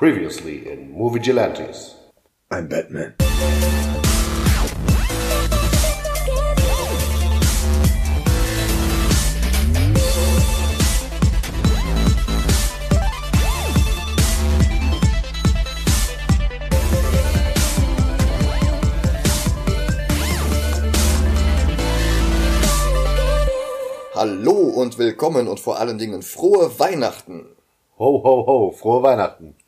Previously in Movie Gelantes. I'm Batman. Hallo und willkommen und vor allen Dingen frohe Weihnachten. Ho, ho, ho, frohe Weihnachten.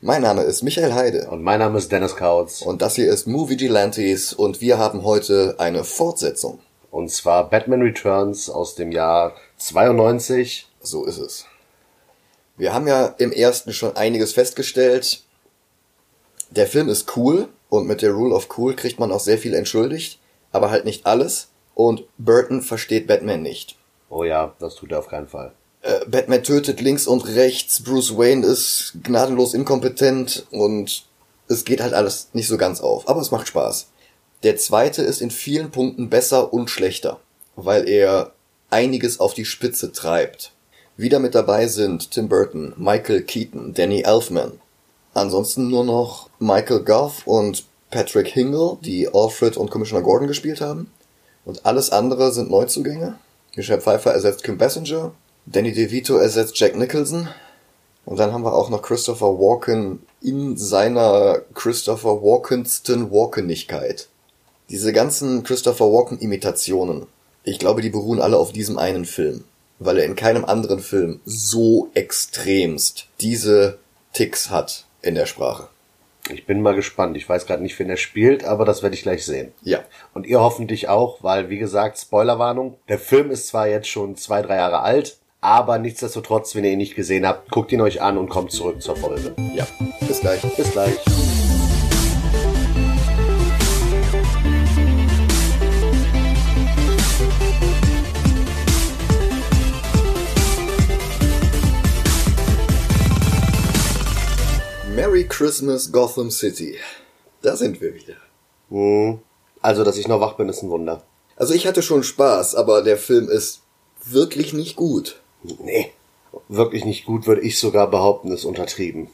Mein Name ist Michael Heide Und mein Name ist Dennis Kautz. und das hier ist Movie Gelantes und wir haben heute eine Fortsetzung. Und zwar Batman Returns aus dem Jahr 92. So ist es. Wir haben ja im ersten schon einiges festgestellt. Der Film ist cool und mit der Rule of Cool kriegt man auch sehr viel entschuldigt, aber halt nicht alles. Und Burton versteht Batman nicht. Oh ja, das tut er auf keinen Fall. Äh, Batman tötet links und rechts, Bruce Wayne ist gnadenlos inkompetent und es geht halt alles nicht so ganz auf, aber es macht Spaß. Der zweite ist in vielen Punkten besser und schlechter, weil er einiges auf die Spitze treibt. Wieder mit dabei sind Tim Burton, Michael Keaton, Danny Elfman. Ansonsten nur noch Michael Goff und Patrick Hingle, die Alfred und Commissioner Gordon gespielt haben. Und alles andere sind Neuzugänge. Michelle Pfeiffer ersetzt Kim Basinger, Danny DeVito ersetzt Jack Nicholson. Und dann haben wir auch noch Christopher Walken in seiner Christopher Walkensten Walkenigkeit. Diese ganzen Christopher Walken Imitationen, ich glaube, die beruhen alle auf diesem einen Film. Weil er in keinem anderen Film so extremst diese Ticks hat in der Sprache. Ich bin mal gespannt. Ich weiß gerade nicht, wen er spielt, aber das werde ich gleich sehen. Ja. Und ihr hoffentlich auch, weil, wie gesagt, Spoilerwarnung. Der Film ist zwar jetzt schon zwei, drei Jahre alt, aber nichtsdestotrotz, wenn ihr ihn nicht gesehen habt, guckt ihn euch an und kommt zurück zur Folge. Ja. Bis gleich. Bis gleich. Merry Christmas Gotham City. Da sind wir wieder. Hm. Also, dass ich noch wach bin, ist ein Wunder. Also ich hatte schon Spaß, aber der Film ist wirklich nicht gut. Nee. Wirklich nicht gut, würde ich sogar behaupten, ist untertrieben.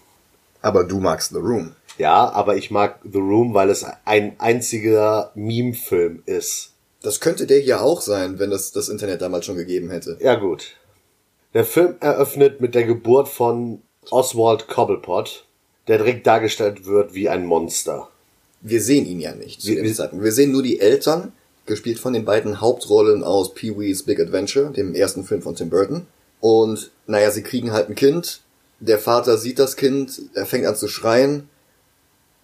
Aber du magst The Room. Ja, aber ich mag The Room, weil es ein einziger Meme-Film ist. Das könnte der hier auch sein, wenn es das Internet damals schon gegeben hätte. Ja, gut. Der Film eröffnet mit der Geburt von Oswald Cobblepot, der direkt dargestellt wird wie ein Monster. Wir sehen ihn ja nicht zu Wir- dem Zeitpunkt. Wir sehen nur die Eltern, gespielt von den beiden Hauptrollen aus Pee-wee's Big Adventure, dem ersten Film von Tim Burton. Und naja, sie kriegen halt ein Kind. Der Vater sieht das Kind, er fängt an zu schreien.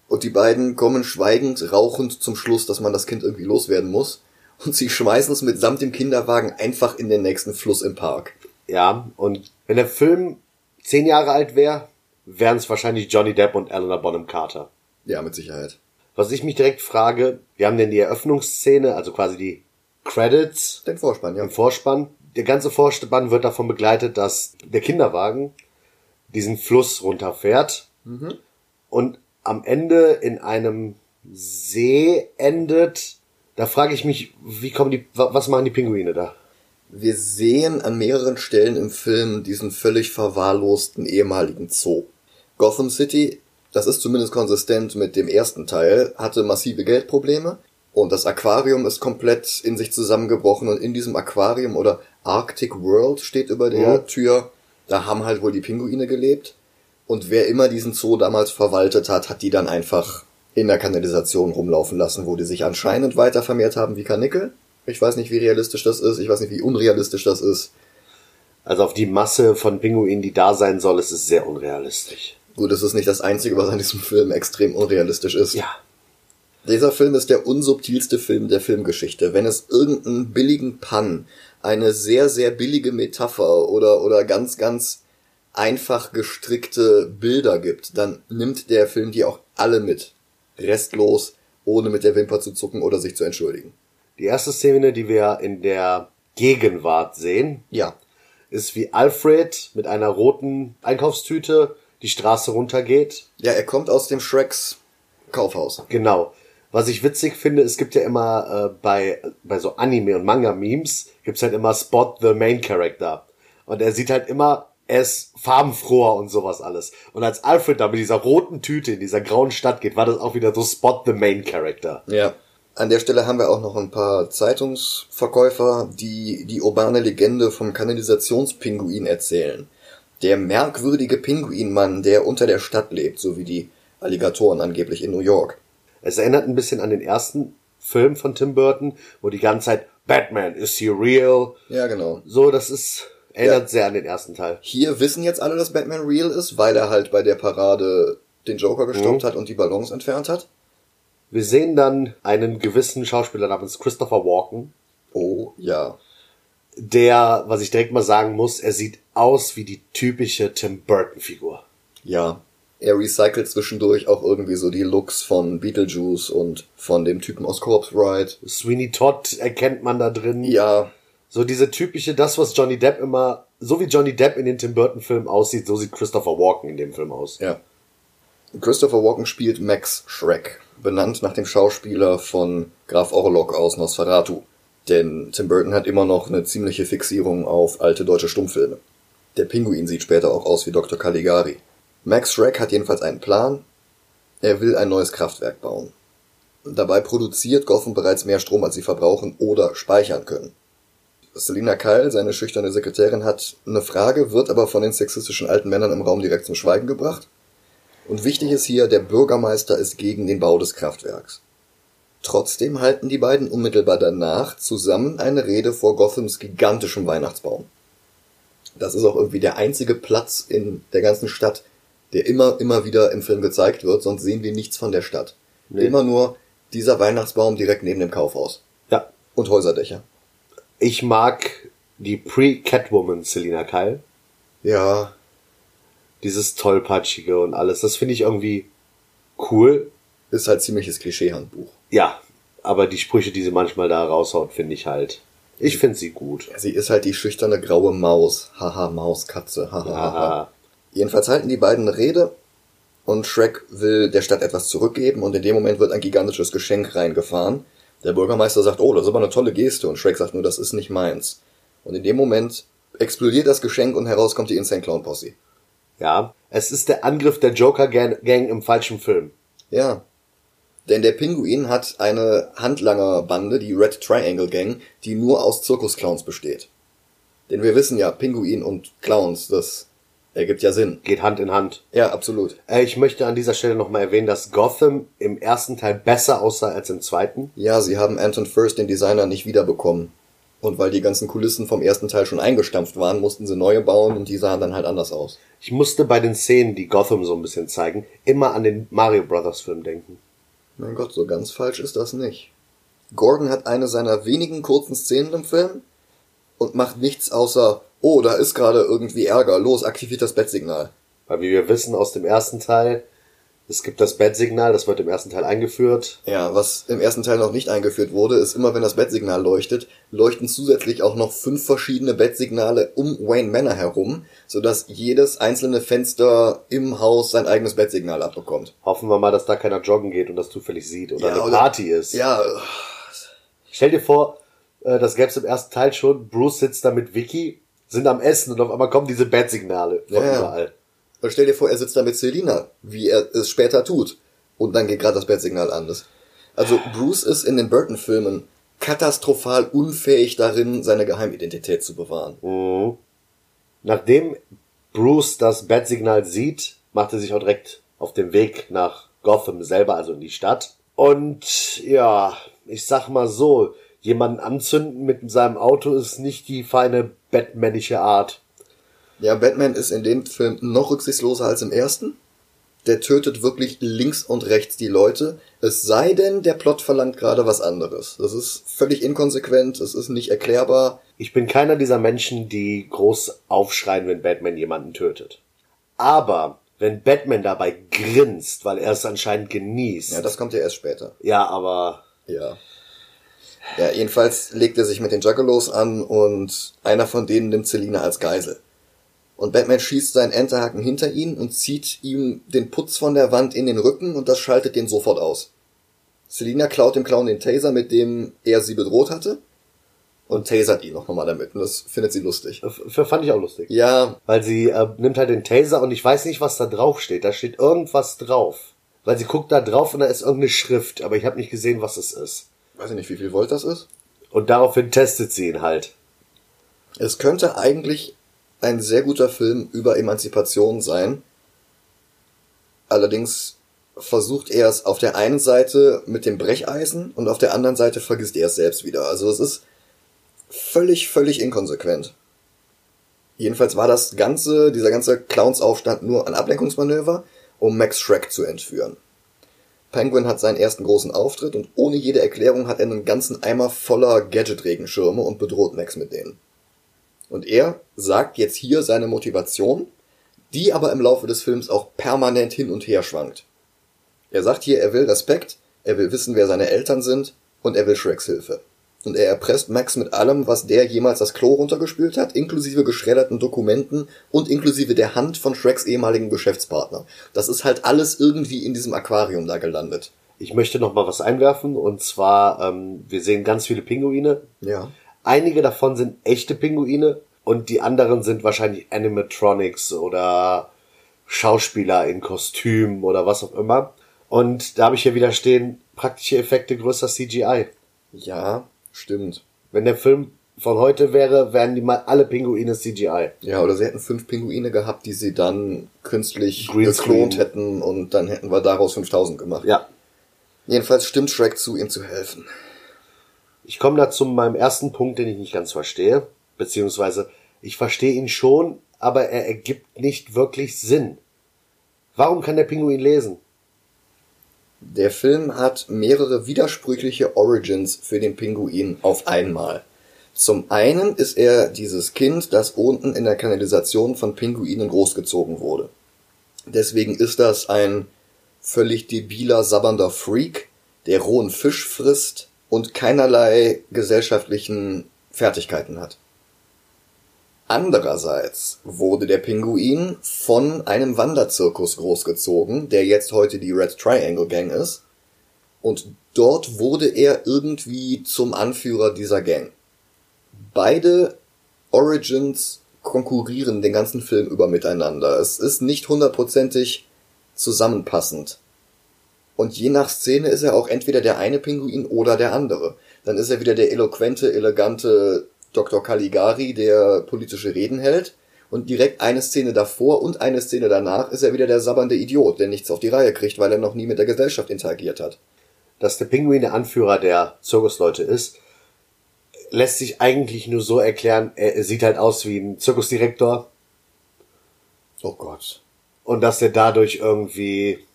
Und die beiden kommen schweigend, rauchend zum Schluss, dass man das Kind irgendwie loswerden muss. Und sie schmeißen es mitsamt dem Kinderwagen einfach in den nächsten Fluss im Park. Ja, und wenn der Film zehn Jahre alt wäre, wären es wahrscheinlich Johnny Depp und Eleanor Bonham Carter. Ja, mit Sicherheit. Was ich mich direkt frage, wir haben denn die Eröffnungsszene, also quasi die Credits Den Vorspann, ja. im Vorspann. Der ganze Vorspann wird davon begleitet, dass der Kinderwagen diesen Fluss runterfährt und am Ende in einem See endet. Da frage ich mich, wie kommen die, wa- was machen die Pinguine da? Wir sehen an mehreren Stellen im Film diesen völlig verwahrlosten ehemaligen Zoo. Gotham City, das ist zumindest konsistent mit dem ersten Teil, hatte massive Geldprobleme und das Aquarium ist komplett in sich zusammengebrochen und in diesem Aquarium oder Arctic World steht über der Mhm. Tür, da haben halt wohl die Pinguine gelebt und wer immer diesen Zoo damals verwaltet hat, hat die dann einfach in der Kanalisation rumlaufen lassen, wo die sich anscheinend weiter vermehrt haben wie Karnickel. Ich weiß nicht, wie realistisch das ist. Ich weiß nicht, wie unrealistisch das ist. Also auf die Masse von Pinguinen, die da sein soll, ist es sehr unrealistisch. Gut, es ist nicht das Einzige, was an diesem Film extrem unrealistisch ist. Ja. Dieser Film ist der unsubtilste Film der Filmgeschichte. Wenn es irgendeinen billigen Pun, eine sehr, sehr billige Metapher oder, oder ganz, ganz einfach gestrickte Bilder gibt, dann nimmt der Film die auch alle mit. Restlos, ohne mit der Wimper zu zucken oder sich zu entschuldigen. Die erste Szene, die wir in der Gegenwart sehen, Ja. ist wie Alfred mit einer roten Einkaufstüte die Straße runtergeht. Ja, er kommt aus dem Shreks Kaufhaus. Genau. Was ich witzig finde, es gibt ja immer äh, bei, bei so Anime- und Manga-Memes, gibt's halt immer Spot the Main Character. Und er sieht halt immer er ist farbenfroher und sowas alles. Und als Alfred da mit dieser roten Tüte in dieser grauen Stadt geht, war das auch wieder so Spot the Main Character. Ja. An der Stelle haben wir auch noch ein paar Zeitungsverkäufer, die die urbane Legende vom Kanalisationspinguin erzählen. Der merkwürdige Pinguinmann, der unter der Stadt lebt, so wie die Alligatoren angeblich in New York. Es erinnert ein bisschen an den ersten Film von Tim Burton, wo die ganze Zeit Batman, is he real? Ja, genau. So, das ist, erinnert Ja. sehr an den ersten Teil. Hier wissen jetzt alle, dass Batman real ist, weil er halt bei der Parade den Joker gestoppt hat und die Ballons entfernt hat. Wir sehen dann einen gewissen Schauspieler namens Christopher Walken, Oh, ja. Der, was ich direkt mal sagen muss, er sieht aus wie die typische Tim Burton Figur. Ja. Er recycelt zwischendurch auch irgendwie so die Looks von Beetlejuice und von dem Typen aus Corpse Bride. Sweeney Todd erkennt man da drin. Ja, So diese typische, das was Johnny Depp immer, so wie Johnny Depp in den Tim Burton Filmen aussieht, so sieht Christopher Walken in dem Film aus. ja. Christopher Walken spielt Max Shrek, benannt nach dem Schauspieler von Graf Orlok aus Nosferatu. Denn Tim Burton hat immer noch eine ziemliche Fixierung auf alte deutsche Stummfilme. Der Pinguin sieht später auch aus wie Dr. Caligari. Max Shrek hat jedenfalls einen Plan. Er will ein neues Kraftwerk bauen. Dabei produziert Gotham bereits mehr Strom, als sie verbrauchen oder speichern können. Selina Kyle, seine schüchterne Sekretärin, hat eine Frage, wird aber von den sexistischen alten Männern im Raum direkt zum Schweigen gebracht. Und wichtig ist hier, der Bürgermeister ist gegen den Bau des Kraftwerks. Trotzdem halten die beiden unmittelbar danach zusammen eine Rede vor Gothams gigantischem Weihnachtsbaum. Das ist auch irgendwie der einzige Platz in der ganzen Stadt, der immer, immer wieder im Film gezeigt wird, sonst sehen wir nichts von der Stadt. Nee. Immer nur dieser Weihnachtsbaum direkt neben dem Kaufhaus. Ja. Und Häuserdächer. Ich mag die Pre-Catwoman Selina Kyle. Ja, Dieses tollpatschige und alles. Das finde ich irgendwie cool. Ist halt ziemliches Klischeehandbuch. Ja. Aber die Sprüche, die sie manchmal da raushaut, finde ich halt. Ich finde sie gut. Sie ist halt die schüchterne graue Maus. Haha, Maus, Katze, haha, haha. Aha. Jedenfalls halten die beiden eine Rede und Shrek will der Stadt etwas zurückgeben und in dem Moment wird ein gigantisches Geschenk reingefahren. Der Bürgermeister sagt, oh, das ist aber eine tolle Geste und Shrek sagt nur, das ist nicht meins. Und in dem Moment explodiert das Geschenk und heraus kommt die Insane Clown Posse. Ja. Es ist der Angriff der Joker-Gang im falschen Film. Ja. Denn der Pinguin hat eine Handlangerbande, die Red Triangle Gang, die nur aus Zirkusclowns besteht. Denn wir wissen ja, Pinguin und Clowns, das ergibt ja Sinn. Geht Hand in Hand. Ja, absolut. Äh, ich möchte an dieser Stelle nochmal erwähnen, dass Gotham im ersten Teil besser aussah als im zweiten. Ja, sie haben Anton First, den Designer, nicht wiederbekommen. Und weil die ganzen Kulissen vom ersten Teil schon eingestampft waren, mussten sie neue bauen und die sahen dann halt anders aus. Ich musste bei den Szenen, die Gotham so ein bisschen zeigen, immer an den Mario Brothers Film denken. Mein Gott, so ganz falsch ist das nicht. Gordon hat eine seiner wenigen kurzen Szenen im Film und macht nichts außer, oh, da ist gerade irgendwie Ärger, los, aktiviert das Bettsignal. Weil wie wir wissen aus dem ersten Teil, es gibt das Bettsignal, das wird im ersten Teil eingeführt. Ja, was im ersten Teil noch nicht eingeführt wurde, ist immer, wenn das Bettsignal leuchtet, leuchten zusätzlich auch noch fünf verschiedene Bettsignale um Wayne Manor herum, sodass jedes einzelne Fenster im Haus sein eigenes Bettsignal abbekommt. Hoffen wir mal, dass da keiner joggen geht und das zufällig sieht oder Ja, eine oder- Party ist. Ja, Stell dir vor, äh, das gäbe es im ersten Teil schon. Bruce sitzt da mit Vicky, sind am Essen und auf einmal kommen diese Bettsignale von ja. überall. Und stell dir vor, er sitzt da mit Selina, wie er es später tut. Und dann geht gerade das Bettsignal an. Das- Also Bruce ist in den Burton-Filmen katastrophal unfähig darin, seine Geheimidentität zu bewahren. Mhm. Nachdem Bruce das Bettsignal sieht, macht er sich auch direkt auf den Weg nach Gotham selber, also in die Stadt. Und ja, ich sag mal so, jemanden anzünden mit seinem Auto ist nicht die feine Batmanische Art. Ja, Batman ist in dem Film noch rücksichtsloser als im ersten. Der tötet wirklich links und rechts die Leute. Es sei denn, der Plot verlangt gerade was anderes. Das ist völlig inkonsequent, es ist nicht erklärbar. Ich bin keiner dieser Menschen, die groß aufschreien, wenn Batman jemanden tötet. Aber wenn Batman dabei grinst, weil er es anscheinend genießt. Ja, das kommt ja erst später. ja, aber Ja. Ja, jedenfalls legt er sich mit den Juggalos an und einer von denen nimmt Selina als Geisel. Und Batman schießt seinen Enterhaken hinter ihn und zieht ihm den Putz von der Wand in den Rücken und das schaltet den sofort aus. Selina klaut dem Clown den Taser, mit dem er sie bedroht hatte. und tasert ihn noch mal damit. Und das findet sie lustig. Für fand ich auch lustig. Ja, Weil sie äh, nimmt halt den Taser und ich weiß nicht, was da drauf steht. Da steht irgendwas drauf. Weil sie guckt da drauf und da ist irgendeine Schrift, aber ich habe nicht gesehen, was es ist. weiß ich nicht, wie viel Volt das ist. Und daraufhin testet sie ihn halt. Es könnte eigentlich ein sehr guter Film über Emanzipation sein. Allerdings versucht er es auf der einen Seite mit dem Brecheisen und auf der anderen Seite vergisst er es selbst wieder. Also es ist völlig, völlig inkonsequent. Jedenfalls war das ganze, dieser ganze Clownsaufstand nur ein Ablenkungsmanöver, um Max Shrek zu entführen. Penguin hat seinen ersten großen Auftritt und ohne jede Erklärung hat er einen ganzen Eimer voller Gadget-Regenschirme und bedroht Max mit denen. Und er sagt jetzt hier seine Motivation, die aber im Laufe des Films auch permanent hin und her schwankt. Er sagt hier, er will Respekt, er will wissen, wer seine Eltern sind und er will Shreks Hilfe. Und er erpresst Max mit allem, was der jemals das Klo runtergespült hat, inklusive geschredderten Dokumenten und inklusive der Hand von Shreks ehemaligen Geschäftspartner. Das ist halt alles irgendwie in diesem Aquarium da gelandet. Ich möchte noch mal was einwerfen und zwar, ähm, wir sehen ganz viele Pinguine. Ja. Einige davon sind echte Pinguine und die anderen sind wahrscheinlich Animatronics oder Schauspieler in Kostüm oder was auch immer. Und da habe ich hier wieder stehen, praktische Effekte größer CGI. Ja, stimmt. Wenn der Film von heute wäre, wären die mal alle Pinguine CGI. Ja, oder sie hätten fünf Pinguine gehabt, die sie dann künstlich Greenscreen. geklont hätten und dann hätten wir daraus 5000 gemacht. Ja. Jedenfalls stimmt Shrek zu, ihm zu helfen. Ich komme da zu meinem ersten Punkt, den ich nicht ganz verstehe. Beziehungsweise, ich verstehe ihn schon, aber er ergibt nicht wirklich Sinn. Warum kann der Pinguin lesen? Der Film hat mehrere widersprüchliche Origins für den Pinguin auf einmal. Zum einen ist er dieses Kind, das unten in der Kanalisation von Pinguinen großgezogen wurde. Deswegen ist das ein völlig debiler, sabbernder Freak, der rohen Fisch frisst und keinerlei gesellschaftlichen Fertigkeiten hat. Andererseits wurde der Pinguin von einem Wanderzirkus großgezogen, der jetzt heute die Red Triangle Gang ist. Und dort wurde er irgendwie zum Anführer dieser Gang. Beide Origins konkurrieren den ganzen Film über miteinander. Es ist nicht hundertprozentig zusammenpassend. Und je nach Szene ist er auch entweder der eine Pinguin oder der andere. Dann ist er wieder der eloquente, elegante Dr. Caligari, der politische Reden hält. Und direkt eine Szene davor und eine Szene danach ist er wieder der sabbernde Idiot, der nichts auf die Reihe kriegt, weil er noch nie mit der Gesellschaft interagiert hat. Dass der Pinguin der Anführer der Zirkusleute ist, lässt sich eigentlich nur so erklären, er, er sieht halt aus wie ein Zirkusdirektor Oh Gott. und dass er dadurch irgendwie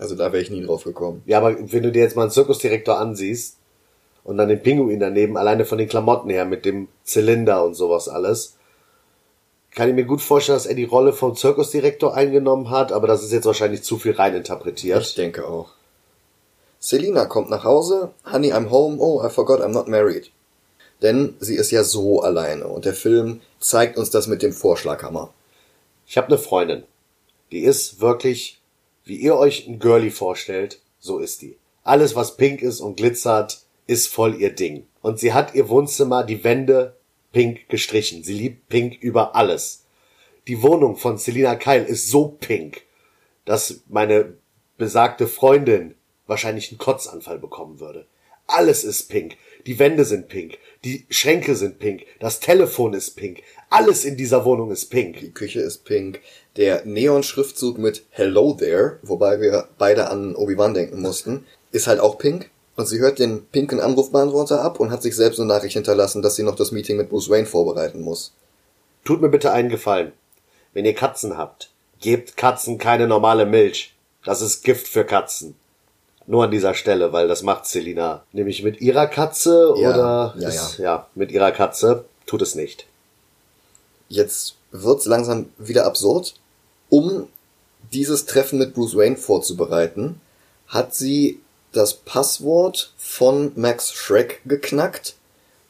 Also da wäre ich nie drauf gekommen. Ja, aber wenn du dir jetzt mal einen Zirkusdirektor ansiehst und dann den Pinguin daneben, alleine von den Klamotten her mit dem Zylinder und sowas alles, kann ich mir gut vorstellen, dass er die Rolle vom Zirkusdirektor eingenommen hat, aber das ist jetzt wahrscheinlich zu viel reininterpretiert. Ich denke auch. Selina kommt nach Hause. Honey, I'm home. Oh, I forgot I'm not married. Denn sie ist ja so alleine und der Film zeigt uns das mit dem Vorschlaghammer. Ich habe eine Freundin, die ist wirklich, wie ihr euch ein Girlie vorstellt, so ist die. Alles, was pink ist und glitzert, ist voll ihr Ding. Und sie hat ihr Wohnzimmer, die Wände pink gestrichen. Sie liebt pink über alles. Die Wohnung von Selina Keil ist so pink, dass meine besagte Freundin wahrscheinlich einen Kotzanfall bekommen würde. Alles ist pink. Die Wände sind pink. Die Schränke sind pink. Das Telefon ist pink. Alles in dieser Wohnung ist pink. Die Küche ist pink. Der Neon-Schriftzug mit Hello there, wobei wir beide an Obi-Wan denken mussten, ist halt auch pink. Und sie hört den pinken Anrufbeantworter ab und hat sich selbst eine Nachricht hinterlassen, dass sie noch das Meeting mit Bruce Wayne vorbereiten muss. Tut mir bitte einen Gefallen. Wenn ihr Katzen habt, gebt Katzen keine normale Milch. Das ist Gift für Katzen. Nur an dieser Stelle, weil das macht Selina. Nämlich mit ihrer Katze Ja, oder ja, ist, ja, mit ihrer Katze tut es nicht. Jetzt wird's langsam wieder absurd. Um dieses Treffen mit Bruce Wayne vorzubereiten, hat sie das Passwort von Max Shrek geknackt,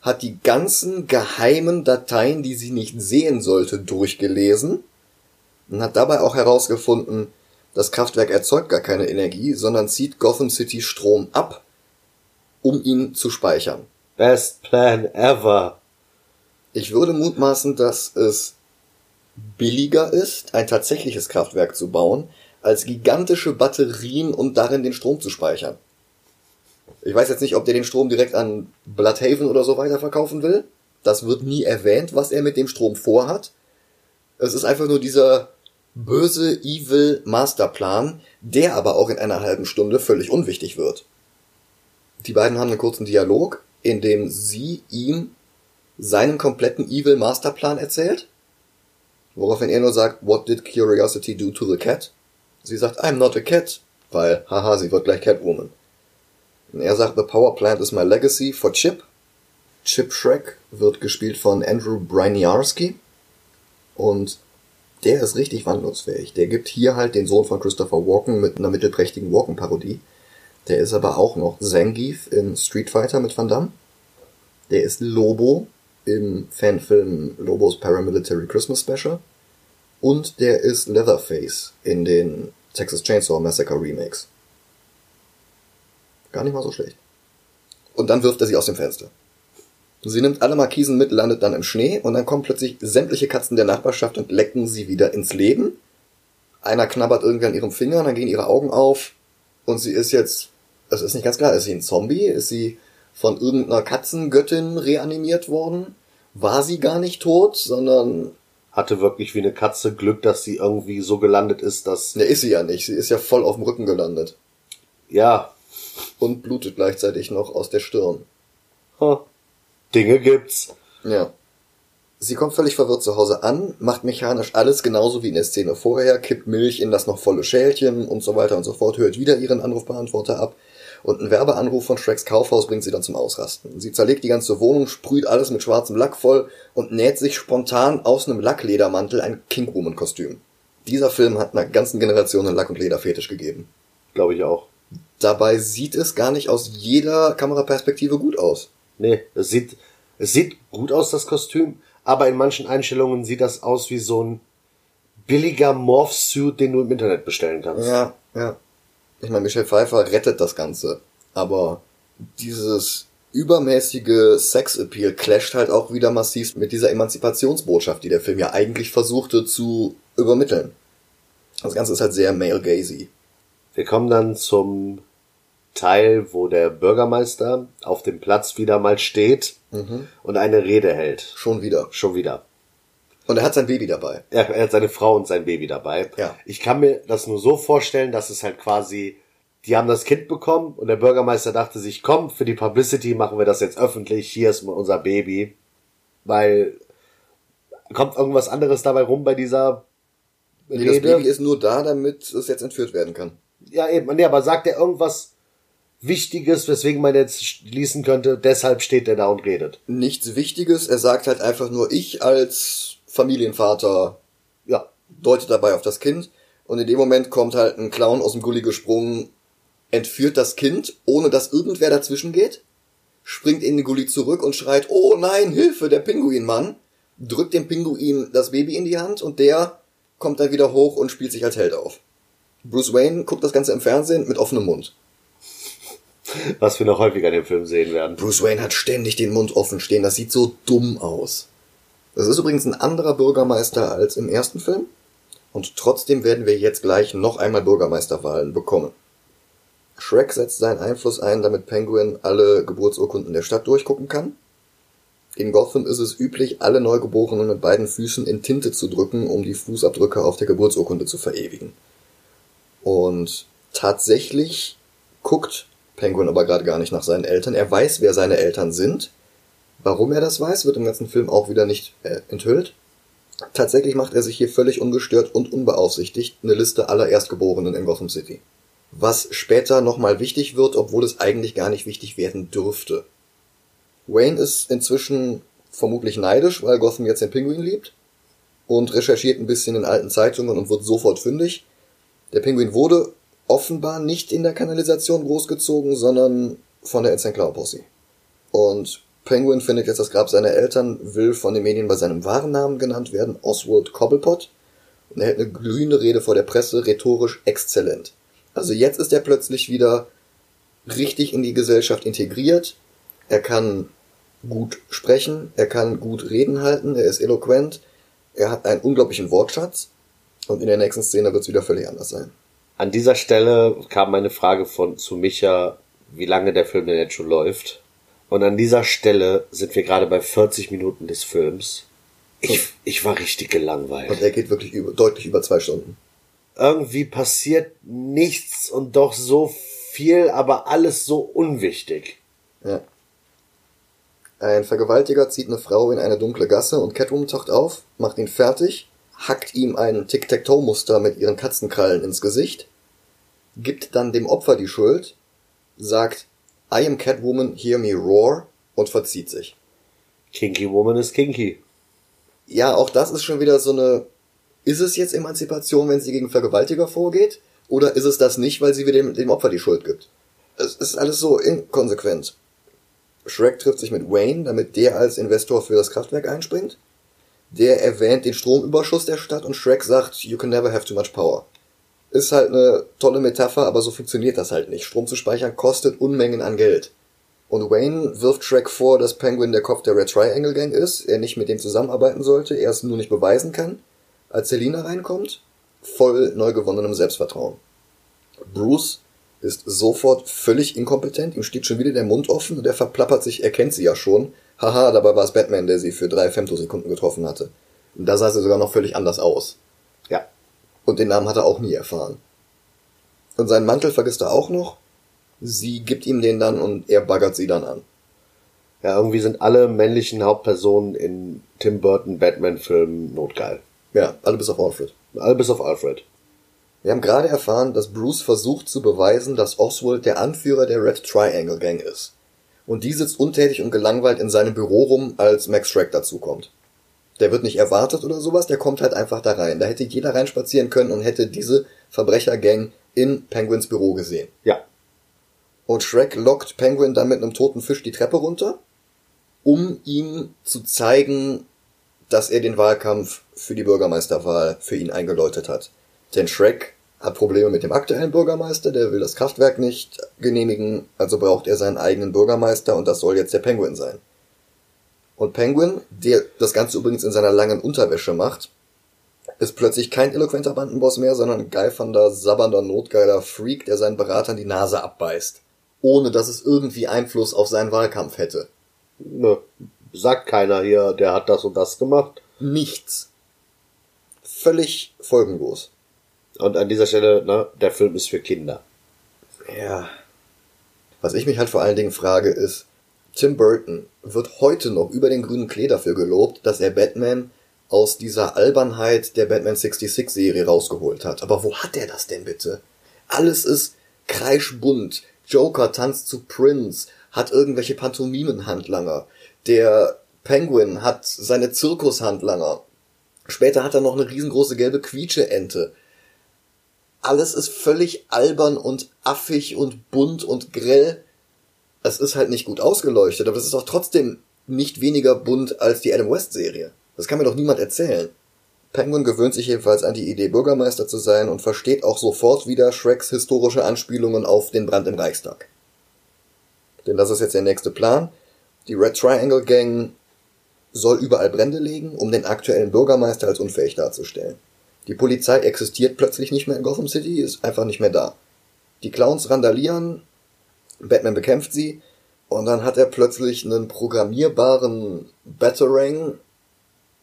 hat die ganzen geheimen Dateien, die sie nicht sehen sollte, durchgelesen und hat dabei auch herausgefunden, das Kraftwerk erzeugt gar keine Energie, sondern zieht Gotham City Strom ab, um ihn zu speichern. Best plan ever. Ich würde mutmaßen, dass es billiger ist, ein tatsächliches Kraftwerk zu bauen, als gigantische Batterien und darin den Strom zu speichern. Ich weiß jetzt nicht, ob der den Strom direkt an Bloodhaven oder so weiterverkaufen will. Das wird nie erwähnt, was er mit dem Strom vorhat. Es ist einfach nur dieser böse, evil Masterplan, der aber auch in einer halben Stunde völlig unwichtig wird. Die beiden haben einen kurzen Dialog, in dem sie ihm seinen kompletten evil Masterplan erzählt, woraufhin er nur sagt, What did Curiosity do to the cat? Sie sagt, I'm not a cat, weil, haha, sie wird gleich Catwoman. Und er sagt, The Power Plant is my legacy for Chip. Chip Shrek wird gespielt von Andrew Bryniarski. Und der ist richtig wandlungsfähig. Der gibt hier halt den Sohn von Christopher Walken mit einer mittelprächtigen Walken-Parodie. Der ist aber auch noch Zangief in Street Fighter mit Van Damme. Der ist Lobo im Fanfilm Lobos Paramilitary Christmas Special. Und der ist Leatherface in den Texas Chainsaw Massacre Remakes. Gar nicht mal so schlecht. Und dann wirft er sie aus dem Fenster. Sie nimmt alle Markisen mit, landet dann im Schnee und dann kommen plötzlich sämtliche Katzen der Nachbarschaft und lecken sie wieder ins Leben. Einer knabbert irgendwie an ihrem Finger, dann gehen ihre Augen auf und sie ist jetzt, es ist nicht ganz klar, ist sie ein Zombie? Ist sie von irgendeiner Katzengöttin reanimiert worden? War sie gar nicht tot, sondern Hatte wirklich wie eine Katze Glück, dass sie irgendwie so gelandet ist, dass, ne, ist sie ja nicht. Sie ist ja voll auf dem Rücken gelandet ja, und blutet gleichzeitig noch aus der Stirn. ha, Dinge gibt's. Ja. Sie kommt völlig verwirrt zu Hause an, macht mechanisch alles genauso wie in der Szene vorher, kippt Milch in das noch volle Schälchen und so weiter und so fort, hört wieder ihren Anrufbeantworter ab und ein Werbeanruf von Shreks Kaufhaus bringt sie dann zum Ausrasten. Sie zerlegt die ganze Wohnung, sprüht alles mit schwarzem Lack voll und näht sich spontan aus einem Lackledermantel ein Kingwoman-Kostüm. Dieser Film hat einer ganzen Generation einen Lack- und Lederfetisch gegeben. Glaube ich auch. Dabei sieht es gar nicht aus jeder Kameraperspektive gut aus. Nee, es sieht, es sieht gut aus, das Kostüm, aber in manchen Einstellungen sieht das aus wie so ein billiger Morph-Suit, den du im Internet bestellen kannst. Ja, ja. Ich meine, Michelle Pfeiffer rettet das Ganze. Aber dieses übermäßige Sex-Appeal clasht halt auch wieder massiv mit dieser Emanzipationsbotschaft, die der Film ja eigentlich versuchte zu übermitteln. Das Ganze ist halt sehr male-gazy. Wir kommen dann zum Teil, wo der Bürgermeister auf dem Platz wieder mal steht und eine Rede hält. Schon wieder. Schon wieder. Und er hat sein Baby dabei. Er, er hat seine Frau und sein Baby dabei. Ja. Ich kann mir das nur so vorstellen, dass es halt quasi, die haben das Kind bekommen und der Bürgermeister dachte sich, komm, für die Publicity machen wir das jetzt öffentlich, hier ist unser Baby. Weil kommt irgendwas anderes dabei rum bei dieser Nee, das Rede? Baby ist nur da, damit es jetzt entführt werden kann. ja, eben, nee, aber sagt er irgendwas Wichtiges, weswegen man jetzt schließen könnte, deshalb steht er da und redet. Nichts Wichtiges, er sagt halt einfach nur, ich als Familienvater Ja, deutet dabei auf das Kind und in dem Moment kommt halt ein Clown aus dem Gully gesprungen, entführt das Kind, ohne dass irgendwer dazwischen geht, springt in den Gully zurück und schreit, oh nein, Hilfe, der Pinguinmann, drückt dem Pinguin das Baby in die Hand und der kommt dann wieder hoch und spielt sich als Held auf. Bruce Wayne guckt das Ganze im Fernsehen mit offenem Mund. Was wir noch häufiger in dem Film sehen werden. Bruce Wayne hat ständig den Mund offen stehen, das sieht so dumm aus. Das ist übrigens ein anderer Bürgermeister als im ersten Film. Und trotzdem werden wir jetzt gleich noch einmal Bürgermeisterwahlen bekommen. Shrek setzt seinen Einfluss ein, damit Penguin alle Geburtsurkunden der Stadt durchgucken kann. In Gotham ist es üblich, alle Neugeborenen mit beiden Füßen in Tinte zu drücken, um die Fußabdrücke auf der Geburtsurkunde zu verewigen. Und tatsächlich guckt Penguin aber gerade gar nicht nach seinen Eltern. Er weiß, wer seine Eltern sind. Warum er das weiß, wird im ganzen Film auch wieder nicht äh, enthüllt. Tatsächlich macht er sich hier völlig ungestört und unbeaufsichtigt eine Liste aller Erstgeborenen in Gotham City. Was später nochmal wichtig wird, obwohl es eigentlich gar nicht wichtig werden dürfte. Wayne ist inzwischen vermutlich neidisch, weil Gotham jetzt den Pinguin liebt und recherchiert ein bisschen in alten Zeitungen und wird sofort fündig. Der Pinguin wurde offenbar nicht in der Kanalisation großgezogen, sondern von der St. Cloud Posse. Und Penguin findet jetzt das Grab seiner Eltern, will von den Medien bei seinem wahren Namen genannt werden, Oswald Cobblepot. Und er hält eine glühende Rede vor der Presse, rhetorisch exzellent. Also jetzt ist er plötzlich wieder richtig in die Gesellschaft integriert. Er kann gut sprechen, er kann gut Reden halten, er ist eloquent, er hat einen unglaublichen Wortschatz und in der nächsten Szene wird es wieder völlig anders sein. An dieser Stelle kam meine Frage von zu Micha, wie lange der Film denn jetzt schon läuft. Und an dieser Stelle sind wir gerade bei 40 Minuten des Films. Ich, ich war richtig gelangweilt. Und er geht wirklich über, deutlich über zwei Stunden. Irgendwie passiert nichts und doch so viel, aber alles so unwichtig. Ja. Ein Vergewaltiger zieht eine Frau in eine dunkle Gasse und Catwoman taucht auf, macht ihn fertig, hackt ihm ein Tic-Tac-Toe-Muster mit ihren Katzenkrallen ins Gesicht, gibt dann dem Opfer die Schuld, sagt I am Catwoman, hear me roar und verzieht sich. Kinky Woman ist kinky. Ja, auch das ist schon wieder so eine. Ist es jetzt Emanzipation, wenn sie gegen Vergewaltiger vorgeht? Oder ist es das nicht, weil sie dem, dem Opfer die Schuld gibt? Es ist alles so inkonsequent. Shrek trifft sich mit Wayne, damit der als Investor für das Kraftwerk einspringt. Der erwähnt den Stromüberschuss der Stadt und Shrek sagt, you can never have too much power. Ist halt eine tolle Metapher, aber so funktioniert das halt nicht. Strom zu speichern kostet Unmengen an Geld. Und Wayne wirft Shrek vor, dass Penguin der Kopf der Red Triangle Gang ist, er nicht mit dem zusammenarbeiten sollte, er es nur nicht beweisen kann. Als Selina reinkommt, voll neu gewonnenem Selbstvertrauen. Bruce ist sofort völlig inkompetent, ihm steht schon wieder der Mund offen und er verplappert sich, er kennt sie ja schon. Haha, dabei war es Batman, der sie für drei Femtosekunden getroffen hatte. Da sah sie sogar noch völlig anders aus. Und den Namen hat er auch nie erfahren. Und seinen Mantel vergisst er auch noch. Sie gibt ihm den dann und er baggert sie dann an. Ja, irgendwie sind alle männlichen Hauptpersonen in Tim Burton Batman-Filmen notgeil. Ja, alle bis auf Alfred. Alle bis auf Alfred. Wir haben gerade erfahren, dass Bruce versucht zu beweisen, dass Oswald der Anführer der Red Triangle Gang ist. Und die sitzt untätig und gelangweilt in seinem Büro rum, als Max Shrek dazukommt. Der wird nicht erwartet oder sowas, der kommt halt einfach da rein. Da hätte jeder reinspazieren können und hätte diese Verbrechergang in Penguins Büro gesehen. Ja. Und Shrek lockt Penguin dann mit einem toten Fisch die Treppe runter, um ihm zu zeigen, dass er den Wahlkampf für die Bürgermeisterwahl für ihn eingeläutet hat. Denn Shrek hat Probleme mit dem aktuellen Bürgermeister, der will das Kraftwerk nicht genehmigen, also braucht er seinen eigenen Bürgermeister und das soll jetzt der Penguin sein. Und Penguin, der das Ganze übrigens in seiner langen Unterwäsche macht, ist plötzlich kein eloquenter Bandenboss mehr, sondern ein geifernder, sabbernder, notgeiler Freak, der seinen Beratern die Nase abbeißt. Ohne dass es irgendwie Einfluss auf seinen Wahlkampf hätte. Ne, sagt keiner hier, der hat das und das gemacht. Nichts. Völlig folgenlos. Und an dieser Stelle, ne, der Film ist für Kinder. Ja. Was ich mich halt vor allen Dingen frage ist, Tim Burton wird heute noch über den grünen Klee dafür gelobt, dass er Batman aus dieser Albernheit der Batman 66 Serie rausgeholt hat. Aber wo hat er das denn bitte? Alles ist kreischbunt. Joker tanzt zu Prince, hat irgendwelche Pantomimenhandlanger. Der Penguin hat seine Zirkushandlanger. Später hat er noch eine riesengroße gelbe Quietsche-Ente. Alles ist völlig albern und affig und bunt und grell. Es ist halt nicht gut ausgeleuchtet, aber es ist auch trotzdem nicht weniger bunt als die Adam West Serie. Das kann mir doch niemand erzählen. Penguin gewöhnt sich jedenfalls an die Idee, Bürgermeister zu sein und versteht auch sofort wieder Shreks historische Anspielungen auf den Brand im Reichstag. Denn das ist jetzt der nächste Plan. Die Red Triangle Gang soll überall Brände legen, um den aktuellen Bürgermeister als unfähig darzustellen. Die Polizei existiert plötzlich nicht mehr in Gotham City, ist einfach nicht mehr da. Die Clowns randalieren, Batman bekämpft sie, und dann hat er plötzlich einen programmierbaren Batarang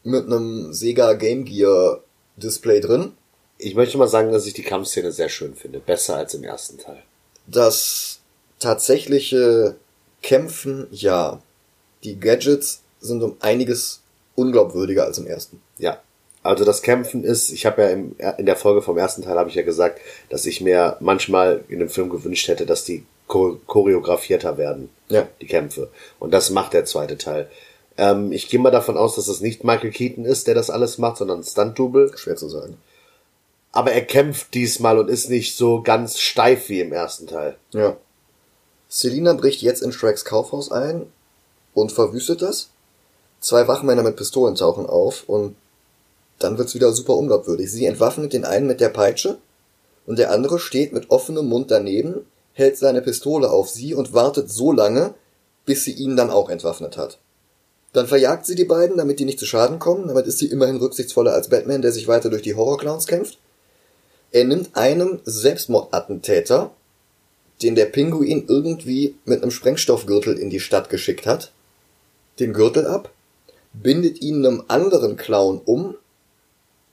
mit einem Sega Game Gear Display drin. Ich möchte mal sagen, dass ich die Kampfszene sehr schön finde. Besser als im ersten Teil. Das tatsächliche Kämpfen, ja. Die Gadgets sind um einiges unglaubwürdiger als im ersten. Ja. Also das Kämpfen ist, ich habe ja im, in der Folge vom ersten Teil habe ich ja gesagt, dass ich mir manchmal in dem Film gewünscht hätte, dass die choreografierter werden, Ja. die Kämpfe. Und das macht der zweite Teil. Ähm, ich gehe mal davon aus, dass es nicht Michael Keaton ist, der das alles macht, sondern Stunt-Double. Schwer zu sagen. Aber er kämpft diesmal und ist nicht so ganz steif wie im ersten Teil. Ja. Selina bricht jetzt in Shreks Kaufhaus ein und verwüstet das. Zwei Wachmänner mit Pistolen tauchen auf und dann wird's wieder super unglaubwürdig. Sie entwaffnet den einen mit der Peitsche und der andere steht mit offenem Mund daneben, hält seine Pistole auf sie und wartet so lange, bis sie ihn dann auch entwaffnet hat. Dann verjagt sie die beiden, damit die nicht zu Schaden kommen. Damit ist sie immerhin rücksichtsvoller als Batman, der sich weiter durch die Horrorclowns kämpft. Er nimmt einem Selbstmordattentäter, den der Pinguin irgendwie mit einem Sprengstoffgürtel in die Stadt geschickt hat, den Gürtel ab, bindet ihn einem anderen Clown um,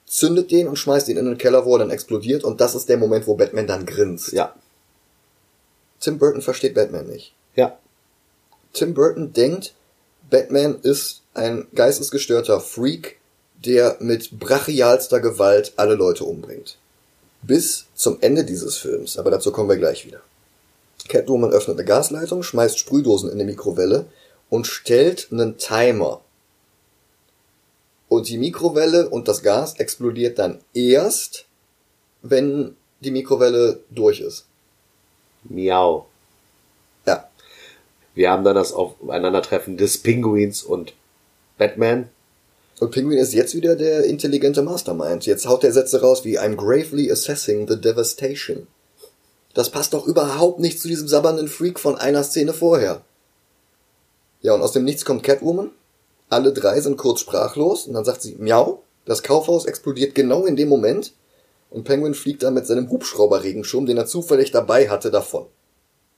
zündet den und schmeißt ihn in den Keller, wo er dann explodiert und das ist der Moment, wo Batman dann grinst. Ja. Tim Burton versteht Batman nicht. Ja. Tim Burton denkt, Batman ist ein geistesgestörter Freak, der mit brachialster Gewalt alle Leute umbringt. Bis zum Ende dieses Films, aber dazu kommen wir gleich wieder. Catwoman öffnet eine Gasleitung, schmeißt Sprühdosen in eine Mikrowelle und stellt einen Timer. Und die Mikrowelle und das Gas explodiert dann erst, wenn die Mikrowelle durch ist. Miau. Ja. Wir haben dann das Aufeinandertreffen des Pinguins und Batman. Und Penguin ist jetzt wieder der intelligente Mastermind. Jetzt haut der Sätze raus wie I'm gravely assessing the devastation. Das passt doch überhaupt nicht zu diesem sabbernden Freak von einer Szene vorher. Ja, und aus dem Nichts kommt Catwoman. Alle drei sind kurz sprachlos und dann sagt sie, miau, das Kaufhaus explodiert genau in dem Moment und Penguin fliegt dann mit seinem Hubschrauberregenschirm, den er zufällig dabei hatte, davon.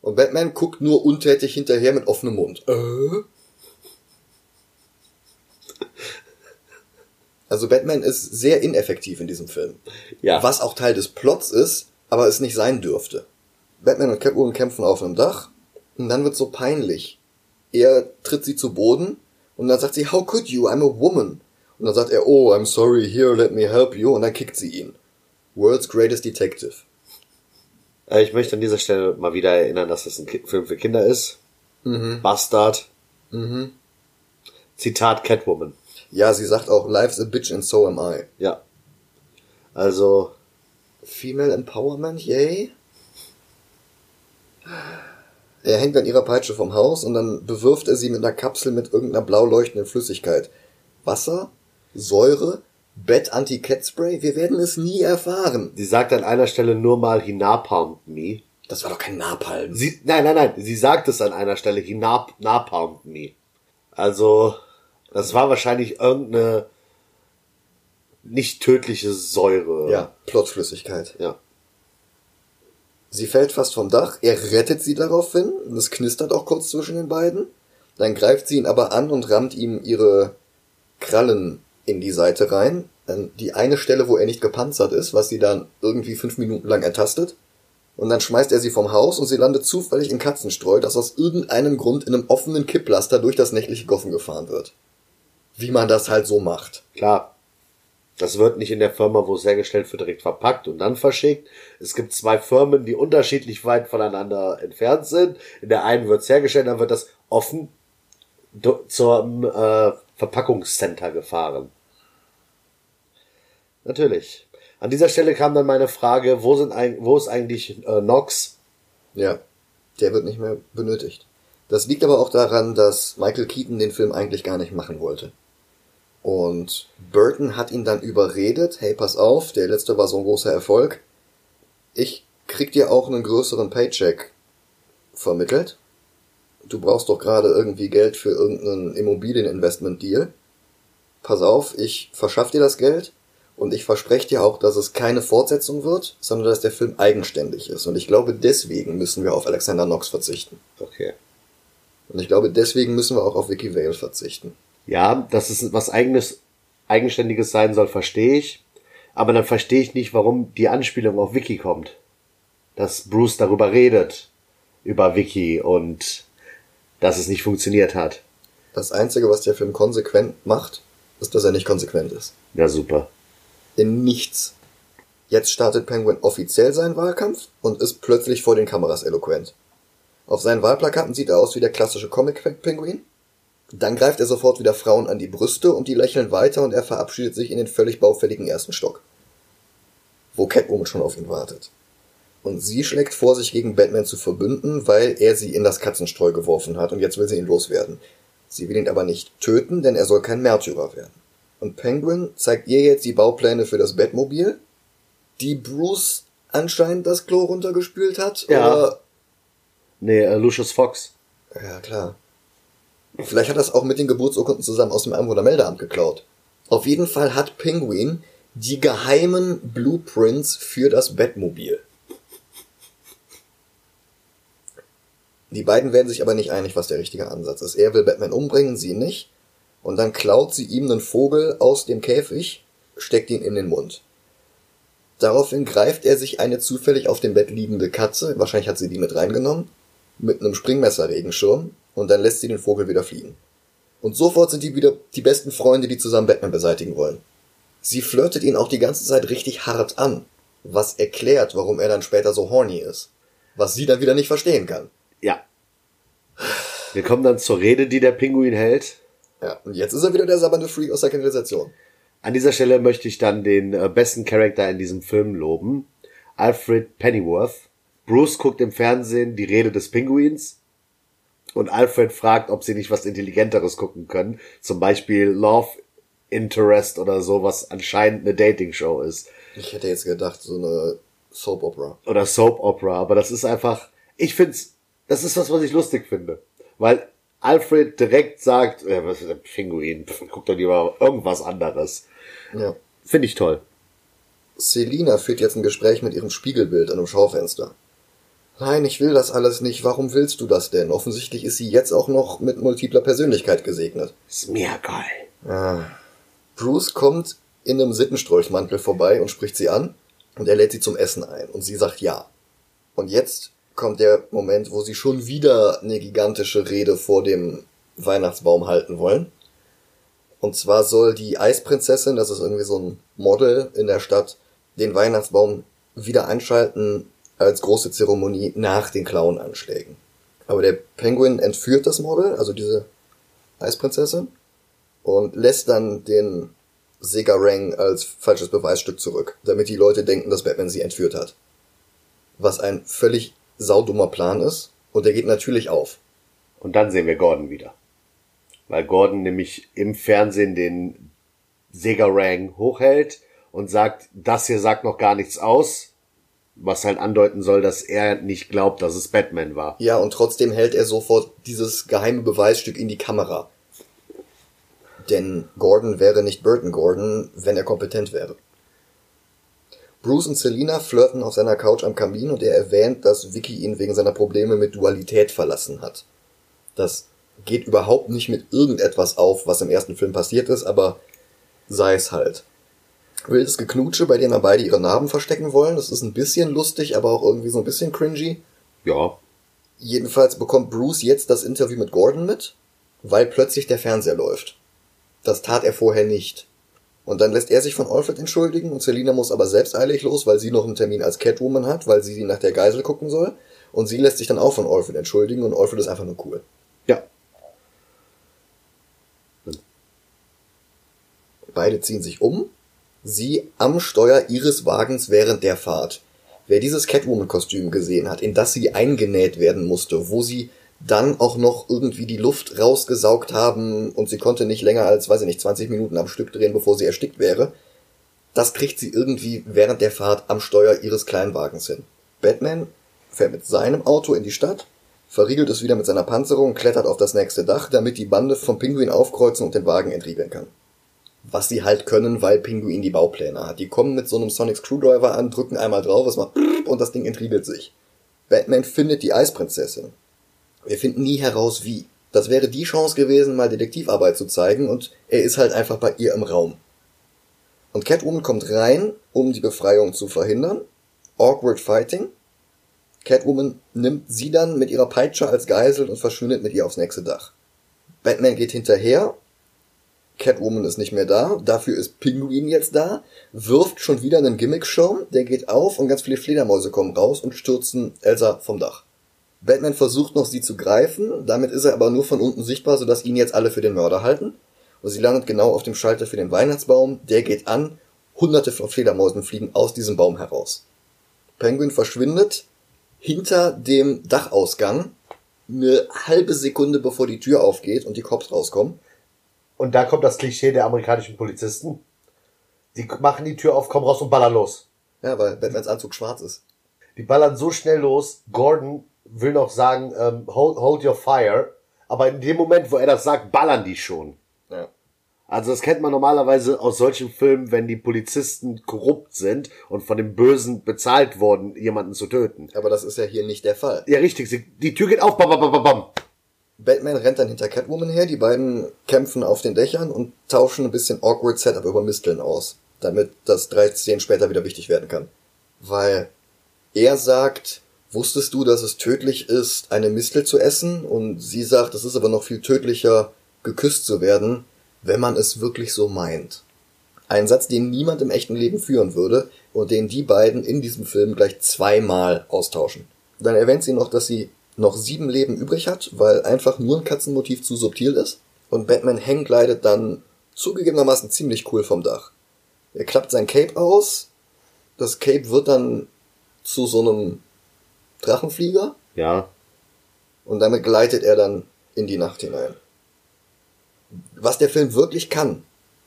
Und Batman guckt nur untätig hinterher mit offenem Mund. Äh? Also Batman ist sehr ineffektiv in diesem Film. Ja. Was auch Teil des Plots ist, aber es nicht sein dürfte. Batman und Catwoman kämpfen auf einem Dach und dann wird so peinlich. Er tritt sie zu Boden und dann sagt sie, How could you? I'm a woman. Und dann sagt er, Oh, I'm sorry, here, let me help you. Und dann kickt sie ihn. World's Greatest Detective. Äh, Ich möchte an dieser Stelle mal wieder erinnern, dass das ein Film für Kinder ist. Mhm. Bastard. Mhm. Zitat Catwoman. Ja, sie sagt auch, Life's a bitch and so am I. Ja. Also, Female Empowerment, yay. Er hängt an ihrer Peitsche vom Haus und dann bewirft er sie mit einer Kapsel mit irgendeiner blau leuchtenden Flüssigkeit. Wasser? Säure? Bett-Anti-Cat-Spray? Wir werden es nie erfahren. sie sagt an einer Stelle nur mal, he napalmed me. Das war doch kein Napalm. Sie, nein, nein, nein, sie sagt es an einer Stelle, he nap, napalmed me. Also, das war wahrscheinlich irgendeine nicht tödliche Säure. ja, Plotflüssigkeit. Ja. Sie fällt fast vom Dach, er rettet sie daraufhin, und es knistert auch kurz zwischen den beiden. Dann greift sie ihn aber an und rammt ihm ihre Krallen in die Seite rein. An die eine Stelle, wo er nicht gepanzert ist, was sie dann irgendwie fünf Minuten lang ertastet. Und dann schmeißt er sie vom Haus und sie landet zufällig in Katzenstreu, das aus irgendeinem Grund in einem offenen Kipplaster durch das nächtliche Goffen gefahren wird. Wie man das halt so macht. Klar. Das wird nicht in der Firma, wo es hergestellt wird, direkt verpackt und dann verschickt. Es gibt zwei Firmen, die unterschiedlich weit voneinander entfernt sind. In der einen wird es hergestellt, dann wird das offen zum äh, Verpackungscenter gefahren. Natürlich. An dieser Stelle kam dann meine Frage, wo sind eig- wo ist eigentlich äh, Nox? Ja, der wird nicht mehr benötigt. Das liegt aber auch daran, dass Michael Keaton den Film eigentlich gar nicht machen wollte. Und Burton hat ihn dann überredet, hey, pass auf, der letzte war so ein großer Erfolg. Ich krieg dir auch einen größeren Paycheck vermittelt. Du brauchst doch gerade irgendwie Geld für irgendeinen Immobilieninvestment-Deal. Pass auf, ich verschaff dir das Geld und ich verspreche dir auch, dass es keine Fortsetzung wird, sondern dass der Film eigenständig ist. Und ich glaube, deswegen müssen wir auf Alexander Knox verzichten. Okay. Und ich glaube, deswegen müssen wir auch auf Vicky Vale verzichten. Ja, dass es was eigenes, eigenständiges sein soll, verstehe ich. Aber dann verstehe ich nicht, warum die Anspielung auf Vicky kommt. Dass Bruce darüber redet. Über Vicky und dass es nicht funktioniert hat. Das Einzige, was der Film konsequent macht, ist, dass er nicht konsequent ist. Ja, super. In nichts. Jetzt startet Penguin offiziell seinen Wahlkampf und ist plötzlich vor den Kameras eloquent. Auf seinen Wahlplakaten sieht er aus wie der klassische Comic-Penguin. Dann greift er sofort wieder Frauen an die Brüste und die lächeln weiter und er verabschiedet sich in den völlig baufälligen ersten Stock. Wo Catwoman schon auf ihn wartet. Und sie schlägt vor, sich gegen Batman zu verbünden, weil er sie in das Katzenstreu geworfen hat und jetzt will sie ihn loswerden. Sie will ihn aber nicht töten, denn er soll kein Märtyrer werden. Und Penguin zeigt ihr jetzt die Baupläne für das Batmobil, die Bruce anscheinend das Klo runtergespült hat. Ja. Oder Nee, äh, Lucius Fox. ja, klar. Vielleicht hat er es auch mit den Geburtsurkunden zusammen aus dem Einwohnermeldeamt geklaut. Auf jeden Fall hat Penguin die geheimen Blueprints für das Bettmobil. Die beiden werden sich aber nicht einig, was der richtige Ansatz ist. Er will Batman umbringen, sie nicht. Und dann klaut sie ihm einen Vogel aus dem Käfig, steckt ihn in den Mund. Daraufhin greift er sich eine zufällig auf dem Bett liegende Katze, wahrscheinlich hat sie die mit reingenommen, mit einem Springmesser-Regenschirm und dann lässt sie den Vogel wieder fliegen. Und sofort sind die wieder die besten Freunde, die zusammen Batman beseitigen wollen. Sie flirtet ihn auch die ganze Zeit richtig hart an, was erklärt, warum er dann später so horny ist. Was sie dann wieder nicht verstehen kann. Ja. Wir kommen dann zur Rede, die der Pinguin hält. Ja, und jetzt ist er wieder der sabbernde Freak aus der Kanalisation. An dieser Stelle möchte ich dann den äh, besten Charakter in diesem Film loben. Alfred Pennyworth. Bruce guckt im Fernsehen die Rede des Pinguins und Alfred fragt, ob sie nicht was Intelligenteres gucken können. Zum Beispiel Love Interest oder so, was anscheinend eine Dating-Show ist. Ich hätte jetzt gedacht, so eine Soap Opera. Oder Soap Opera, aber das ist einfach, ich find's, das ist was, was ich lustig finde. Weil Alfred direkt sagt, äh, was ist ein Pinguin? Guck doch lieber irgendwas anderes. Ja. Finde ich toll. Selina führt jetzt ein Gespräch mit ihrem Spiegelbild an einem Schaufenster. Nein, ich will das alles nicht. Warum willst du das denn? Offensichtlich ist sie jetzt auch noch mit multipler Persönlichkeit gesegnet. Ist mir geil. Ah. Bruce kommt in einem Sittenstrolchmantel vorbei und spricht sie an und er lädt sie zum Essen ein und sie sagt ja. Und jetzt kommt der Moment, wo sie schon wieder eine gigantische Rede vor dem Weihnachtsbaum halten wollen. Und zwar soll die Eisprinzessin, das ist irgendwie so ein Model in der Stadt, den Weihnachtsbaum wieder einschalten als große Zeremonie nach den Clown-Anschlägen. Aber der Penguin entführt das Model, also diese Eisprinzessin, und lässt dann den Segarang als falsches Beweisstück zurück, damit die Leute denken, dass Batman sie entführt hat. Was ein völlig saudummer Plan ist, und der geht natürlich auf. Und dann sehen wir Gordon wieder. Weil Gordon nämlich im Fernsehen den Segarang hochhält und sagt, das hier sagt noch gar nichts aus, was halt andeuten soll, dass er nicht glaubt, dass es Batman war. Ja, und trotzdem hält er sofort dieses geheime Beweisstück in die Kamera. Denn Gordon wäre nicht Burton Gordon, wenn er kompetent wäre. Bruce und Selina flirten auf seiner Couch am Kamin und er erwähnt, dass Vicky ihn wegen seiner Probleme mit Dualität verlassen hat. Das geht überhaupt nicht mit irgendetwas auf, was im ersten Film passiert ist, aber sei es halt. Wildes Geknutsche, bei dem er beide ihre Narben verstecken wollen. Das ist ein bisschen lustig, aber auch irgendwie so ein bisschen cringy. Ja. Jedenfalls bekommt Bruce jetzt das Interview mit Gordon mit, weil plötzlich der Fernseher läuft. Das tat er vorher nicht. Und dann lässt er sich von Alfred entschuldigen und Selina muss aber selbst eilig los, weil sie noch einen Termin als Catwoman hat, weil sie nach der Geisel gucken soll. Und sie lässt sich dann auch von Alfred entschuldigen und Alfred ist einfach nur cool. Ja. Beide ziehen sich um. Sie am Steuer ihres Wagens während der Fahrt. Wer dieses Catwoman-Kostüm gesehen hat, in das sie eingenäht werden musste, wo sie dann auch noch irgendwie die Luft rausgesaugt haben und sie konnte nicht länger als, weiß ich nicht, 20 Minuten am Stück drehen, bevor sie erstickt wäre, das kriegt sie irgendwie während der Fahrt am Steuer ihres Kleinwagens hin. Batman fährt mit seinem Auto in die Stadt, verriegelt es wieder mit seiner Panzerung, klettert auf das nächste Dach, damit die Bande vom Pinguin aufkreuzen und den Wagen entriegeln kann. Was sie halt können, weil Pinguin die Baupläne hat. Die kommen mit so einem Sonic Screwdriver an, drücken einmal drauf, es macht und das Ding entriegelt sich. Batman findet die Eisprinzessin. Wir finden nie heraus, wie. Das wäre die Chance gewesen, mal Detektivarbeit zu zeigen, und er ist halt einfach bei ihr im Raum. Und Catwoman kommt rein, um die Befreiung zu verhindern. Awkward Fighting. Catwoman nimmt sie dann mit ihrer Peitsche als Geisel und verschwindet mit ihr aufs nächste Dach. Batman geht hinterher. Catwoman ist nicht mehr da. Dafür ist Pinguin jetzt da. Wirft schon wieder einen Gimmick-Schirm. Der geht auf und ganz viele Fledermäuse kommen raus und stürzen Elsa vom Dach. Batman versucht noch, sie zu greifen. Damit ist er aber nur von unten sichtbar, sodass ihn jetzt alle für den Mörder halten. Und sie landet genau auf dem Schalter für den Weihnachtsbaum. Der geht an. Hunderte von Fledermäusen fliegen aus diesem Baum heraus. Penguin verschwindet hinter dem Dachausgang eine halbe Sekunde bevor die Tür aufgeht und die Cops rauskommen. Und da kommt das Klischee der amerikanischen Polizisten. Die machen die Tür auf, kommen raus und ballern los. Ja, weil Batmans Anzug schwarz ist. Die ballern so schnell los. Gordon will noch sagen, ähm, hold, hold your fire. Aber in dem Moment, wo er das sagt, ballern die schon. Ja. Also das kennt man normalerweise aus solchen Filmen, wenn die Polizisten korrupt sind und von dem Bösen bezahlt worden, jemanden zu töten. Aber das ist ja hier nicht der Fall. Ja, richtig. sie- Die Tür geht auf, bam, bam, bam, bam. Batman rennt dann hinter Catwoman her, die beiden kämpfen auf den Dächern und tauschen ein bisschen awkward Setup über Misteln aus, damit das drei Szenen später wieder wichtig werden kann. Weil er sagt, wusstest du, dass es tödlich ist, eine Mistel zu essen? Und sie sagt, es ist aber noch viel tödlicher, geküsst zu werden, wenn man es wirklich so meint. Ein Satz, den niemand im echten Leben führen würde und den die beiden in diesem Film gleich zweimal austauschen. Dann erwähnt sie noch, dass sie noch sieben Leben übrig hat, weil einfach nur ein Katzenmotiv zu subtil ist. Und Batman hänggleitet dann zugegebenermaßen ziemlich cool vom Dach. Er klappt sein Cape aus. Das Cape wird dann zu so einem Drachenflieger Ja. und damit gleitet er dann in die Nacht hinein. Was der Film wirklich kann,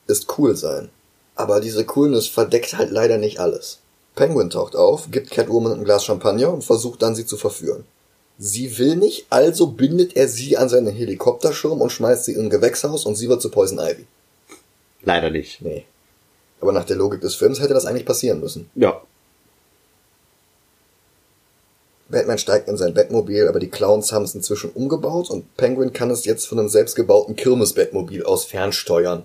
ist cool sein. Aber diese Coolness verdeckt halt leider nicht alles. Penguin taucht auf, gibt Catwoman ein Glas Champagner und versucht dann sie zu verführen. Sie will nicht, also bindet er sie an seinen Helikopterschirm und schmeißt sie in ein Gewächshaus und sie wird zu Poison Ivy. Leider nicht. Nee. Aber nach der Logik des Films hätte das eigentlich passieren müssen. Ja. Batman steigt in sein Batmobil, aber die Clowns haben es inzwischen umgebaut und Penguin kann es jetzt von einem selbstgebauten Kirmes-Batmobil aus fernsteuern.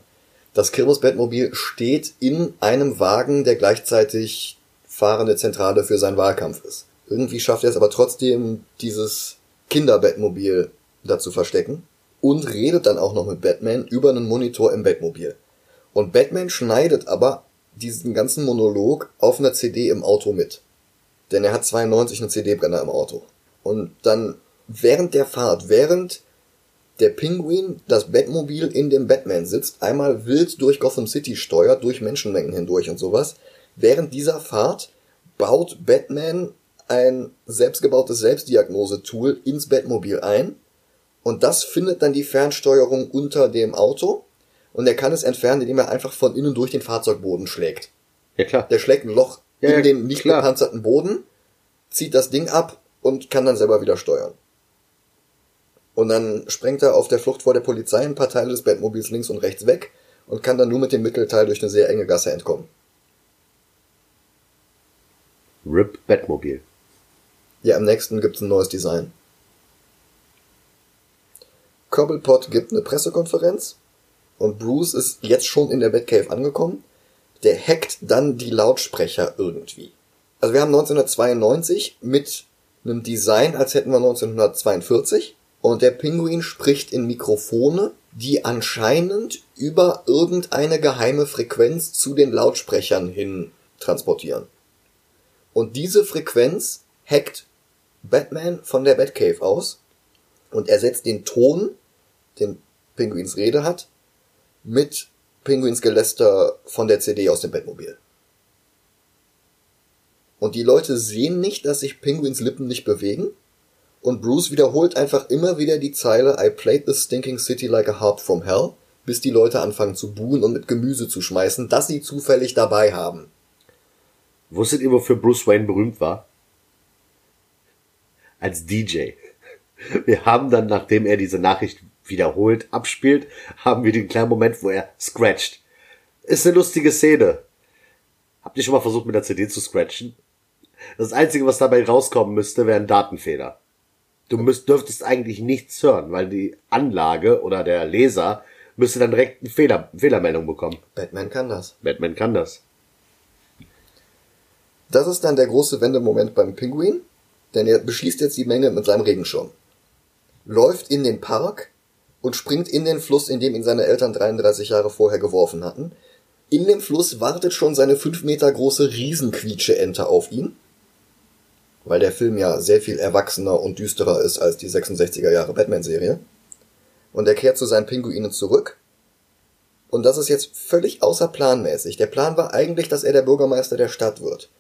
Das Kirmes-Batmobil steht in einem Wagen, der gleichzeitig fahrende Zentrale für seinen Wahlkampf ist. Irgendwie schafft er es aber trotzdem, dieses Kinder-Batmobil da zu verstecken und redet dann auch noch mit Batman über einen Monitor im Batmobil. Und Batman schneidet aber diesen ganzen Monolog auf einer CD im Auto mit. Denn er hat 92 einen CD-Brenner im Auto. Und dann während der Fahrt, während der Pinguin das Batmobil in dem Batman sitzt, einmal wild durch Gotham City steuert, durch Menschenmengen hindurch und sowas, während dieser Fahrt baut Batman ein selbstgebautes Selbstdiagnose-Tool ins Batmobil ein und das findet dann die Fernsteuerung unter dem Auto und er kann es entfernen, indem er einfach von innen durch den Fahrzeugboden schlägt. Ja, klar. Der schlägt ein Loch Ja, in den nicht klar. gepanzerten Boden, zieht das Ding ab und kann dann selber wieder steuern. Und dann sprengt er auf der Flucht vor der Polizei ein paar Teile des Batmobils links und rechts weg und kann dann nur mit dem Mittelteil durch eine sehr enge Gasse entkommen. RIP Batmobil. Ja, am nächsten gibt's ein neues Design. Cobblepot gibt eine Pressekonferenz und Bruce ist jetzt schon in der Batcave angekommen. Der hackt dann die Lautsprecher irgendwie. Also wir haben 1992 mit einem Design, als hätten wir 1942 und der Pinguin spricht in Mikrofone, die anscheinend über irgendeine geheime Frequenz zu den Lautsprechern hin transportieren. Und diese Frequenz hackt Batman von der Batcave aus und ersetzt den Ton, den Pinguins Rede hat, mit Pinguins Geläster von der CD aus dem Batmobil. Und die Leute sehen nicht, dass sich Pinguins Lippen nicht bewegen. Und Bruce wiederholt einfach immer wieder die Zeile I played this stinking city like a harp from hell, bis die Leute anfangen zu buhen und mit Gemüse zu schmeißen, das sie zufällig dabei haben. Wusstet ihr, wofür Bruce Wayne berühmt war? Als DJ. Wir haben dann, nachdem er diese Nachricht wiederholt abspielt, haben wir den kleinen Moment, wo er scratcht. Ist eine lustige Szene. Habt ihr schon mal versucht, mit der CD zu scratchen? Das Einzige, was dabei rauskommen müsste, wäre ein Datenfehler. Du müsst, dürftest eigentlich nichts hören, weil die Anlage oder der Leser müsste dann direkt eine Fehler, Fehlermeldung bekommen. Batman kann das. Batman kann das. Das ist dann der große Wendemoment beim Pinguin, denn er beschießt jetzt die Menge mit seinem Regenschirm. Läuft in den Park und springt in den Fluss, in dem ihn seine Eltern 33 Jahre vorher geworfen hatten. In dem Fluss wartet schon seine 5 Meter große Riesenquietsche-Ente auf ihn, weil der Film ja sehr viel erwachsener und düsterer ist als die 66er Jahre Batman-Serie. Und er kehrt zu seinen Pinguinen zurück. Und das ist jetzt völlig außerplanmäßig. Der Plan war eigentlich, dass er der Bürgermeister der Stadt wird.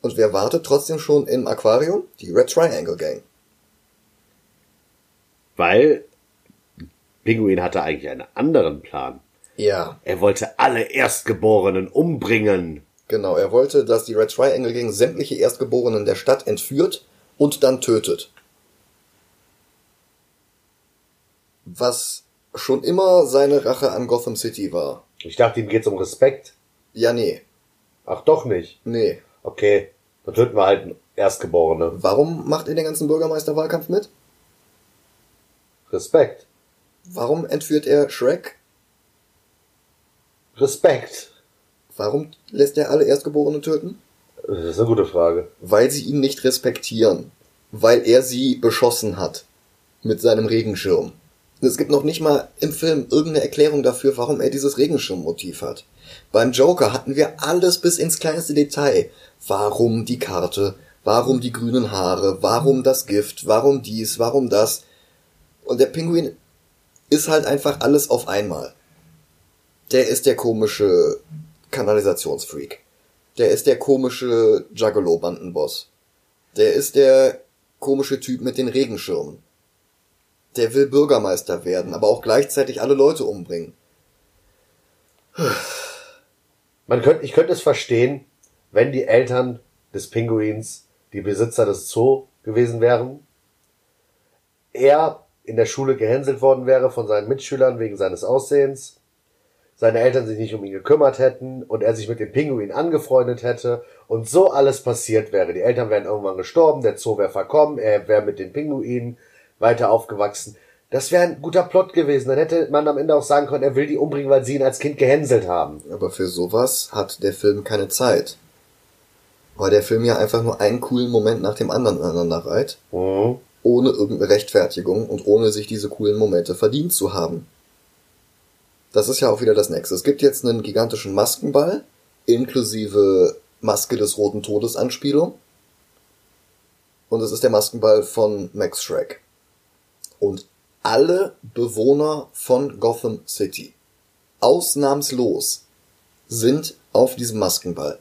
Und wer wartet trotzdem schon im Aquarium? Die Red Triangle Gang. Weil Pinguin hatte eigentlich einen anderen Plan. Ja. Er wollte alle Erstgeborenen umbringen. Genau, er wollte, dass die Red Triangle Gang sämtliche Erstgeborenen der Stadt entführt und dann tötet. was schon immer seine Rache an Gotham City war. Ich dachte, ihm geht's um Respekt. Ja, nee. Ach doch nicht. Nee. Okay, dann töten wir halt einen Erstgeborene. Warum macht er den ganzen Bürgermeisterwahlkampf mit? Respekt. Warum entführt er Shrek? Respekt. Warum lässt er alle Erstgeborenen töten? Das ist eine gute Frage. Weil sie ihn nicht respektieren. Weil er sie beschossen hat. Mit seinem Regenschirm. Es gibt noch nicht mal im Film irgendeine Erklärung dafür, warum er dieses Regenschirmmotiv hat. Beim Joker hatten wir alles bis ins kleinste Detail. Warum die Karte? Warum die grünen Haare? Warum das Gift? Warum dies? Warum das? Und der Pinguin ist halt einfach alles auf einmal. Der ist der komische Kanalisationsfreak. Der ist der komische Juggalo-Bandenboss. Der ist der komische Typ mit den Regenschirmen. Der will Bürgermeister werden, aber auch gleichzeitig alle Leute umbringen. Man könnte, ich könnte es verstehen, wenn die Eltern des Pinguins die Besitzer des Zoo gewesen wären. Er in der Schule gehänselt worden wäre von seinen Mitschülern wegen seines Aussehens. Seine Eltern sich nicht um ihn gekümmert hätten und er sich mit dem Pinguin angefreundet hätte und so alles passiert wäre. Die Eltern wären irgendwann gestorben, der Zoo wäre verkommen, er wäre mit den Pinguinen weiter aufgewachsen. Das wäre ein guter Plot gewesen. Dann hätte man am Ende auch sagen können, er will die umbringen, weil sie ihn als Kind gehänselt haben. Aber für sowas hat der Film keine Zeit. Weil der Film ja einfach nur einen coolen Moment nach dem anderen aneinander reiht. Mhm. Ohne irgendeine Rechtfertigung und ohne sich diese coolen Momente verdient zu haben. Das ist ja auch wieder das nächste. Es gibt jetzt einen gigantischen Maskenball, inklusive Maske des Roten Todes Anspielung. Und es ist der Maskenball von Max Shrek. Und alle Bewohner von Gotham City, ausnahmslos, sind auf diesem Maskenball.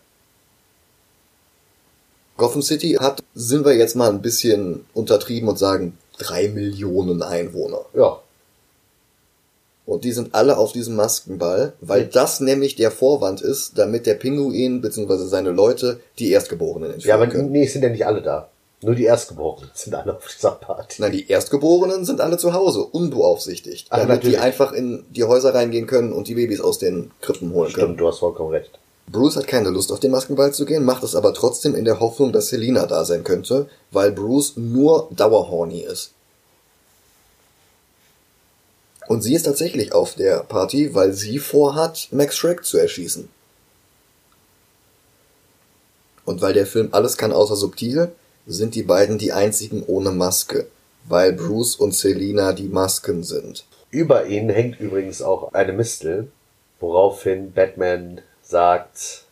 Gotham City hat, sind wir jetzt mal ein bisschen untertrieben und sagen, drei Millionen Einwohner. Ja. Und die sind alle auf diesem Maskenball, weil Ja. das nämlich der Vorwand ist, damit der Pinguin bzw. seine Leute die Erstgeborenen entführen Ja, aber können. nee, sind ja nicht alle da. Nur die Erstgeborenen sind alle auf dieser Party. Nein, die Erstgeborenen sind alle zu Hause, unbeaufsichtigt. Ach, damit die natürlich. einfach in die Häuser reingehen können und die Babys aus den Krippen holen können. Stimmt, du hast vollkommen recht. Bruce hat keine Lust auf den Maskenball zu gehen, macht es aber trotzdem in der Hoffnung, dass Selina da sein könnte, weil Bruce nur dauerhorny ist. Und sie ist tatsächlich auf der Party, weil sie vorhat, Max Shrek zu erschießen. Und weil der Film alles kann außer subtil, sind die beiden die einzigen ohne Maske, weil Bruce und Selina die Masken sind. Über ihnen hängt übrigens auch eine Mistel, woraufhin Batman sagt,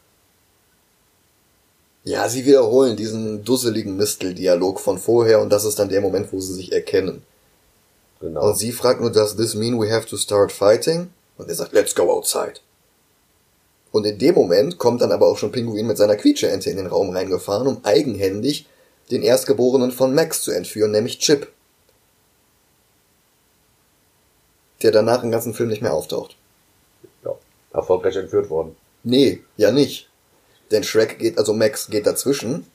Ja, sie wiederholen diesen dusseligen Mistel-Dialog von vorher und das ist dann der Moment, wo sie sich erkennen. genau. Und sie fragt nur, does this mean we have to start fighting? Und er sagt, let's go outside. Und in dem Moment kommt dann aber auch schon Pinguin mit seiner Quietscheente in den Raum reingefahren, um eigenhändig den Erstgeborenen von Max zu entführen, nämlich Chip. Der danach im ganzen Film nicht mehr auftaucht. ja, erfolgreich entführt worden. Nee, ja nicht. Denn Shrek geht, also Max geht dazwischen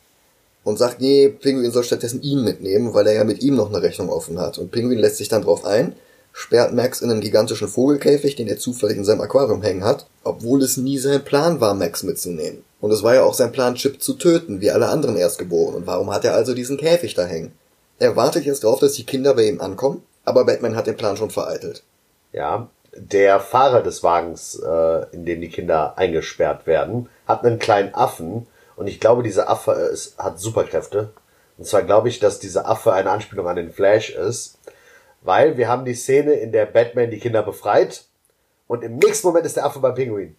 und sagt, nee, Pinguin soll stattdessen ihn mitnehmen, weil er ja mit ihm noch eine Rechnung offen hat. Und Pinguin lässt sich dann drauf ein, sperrt Max in einen gigantischen Vogelkäfig, den er zufällig in seinem Aquarium hängen hat, obwohl es nie sein Plan war, Max mitzunehmen. Und es war ja auch sein Plan, Chip zu töten, wie alle anderen Erstgeborenen. Und warum hat er also diesen Käfig da hängen? Er wartet jetzt darauf, dass die Kinder bei ihm ankommen, aber Batman hat den Plan schon vereitelt. Ja, der Fahrer des Wagens, äh, in dem die Kinder eingesperrt werden, hat einen kleinen Affen und ich glaube, dieser Affe ist, hat Superkräfte. Und zwar glaube ich, dass dieser Affe eine Anspielung an den Flash ist, weil wir haben die Szene, in der Batman die Kinder befreit und im nächsten Moment ist der Affe beim Pinguin.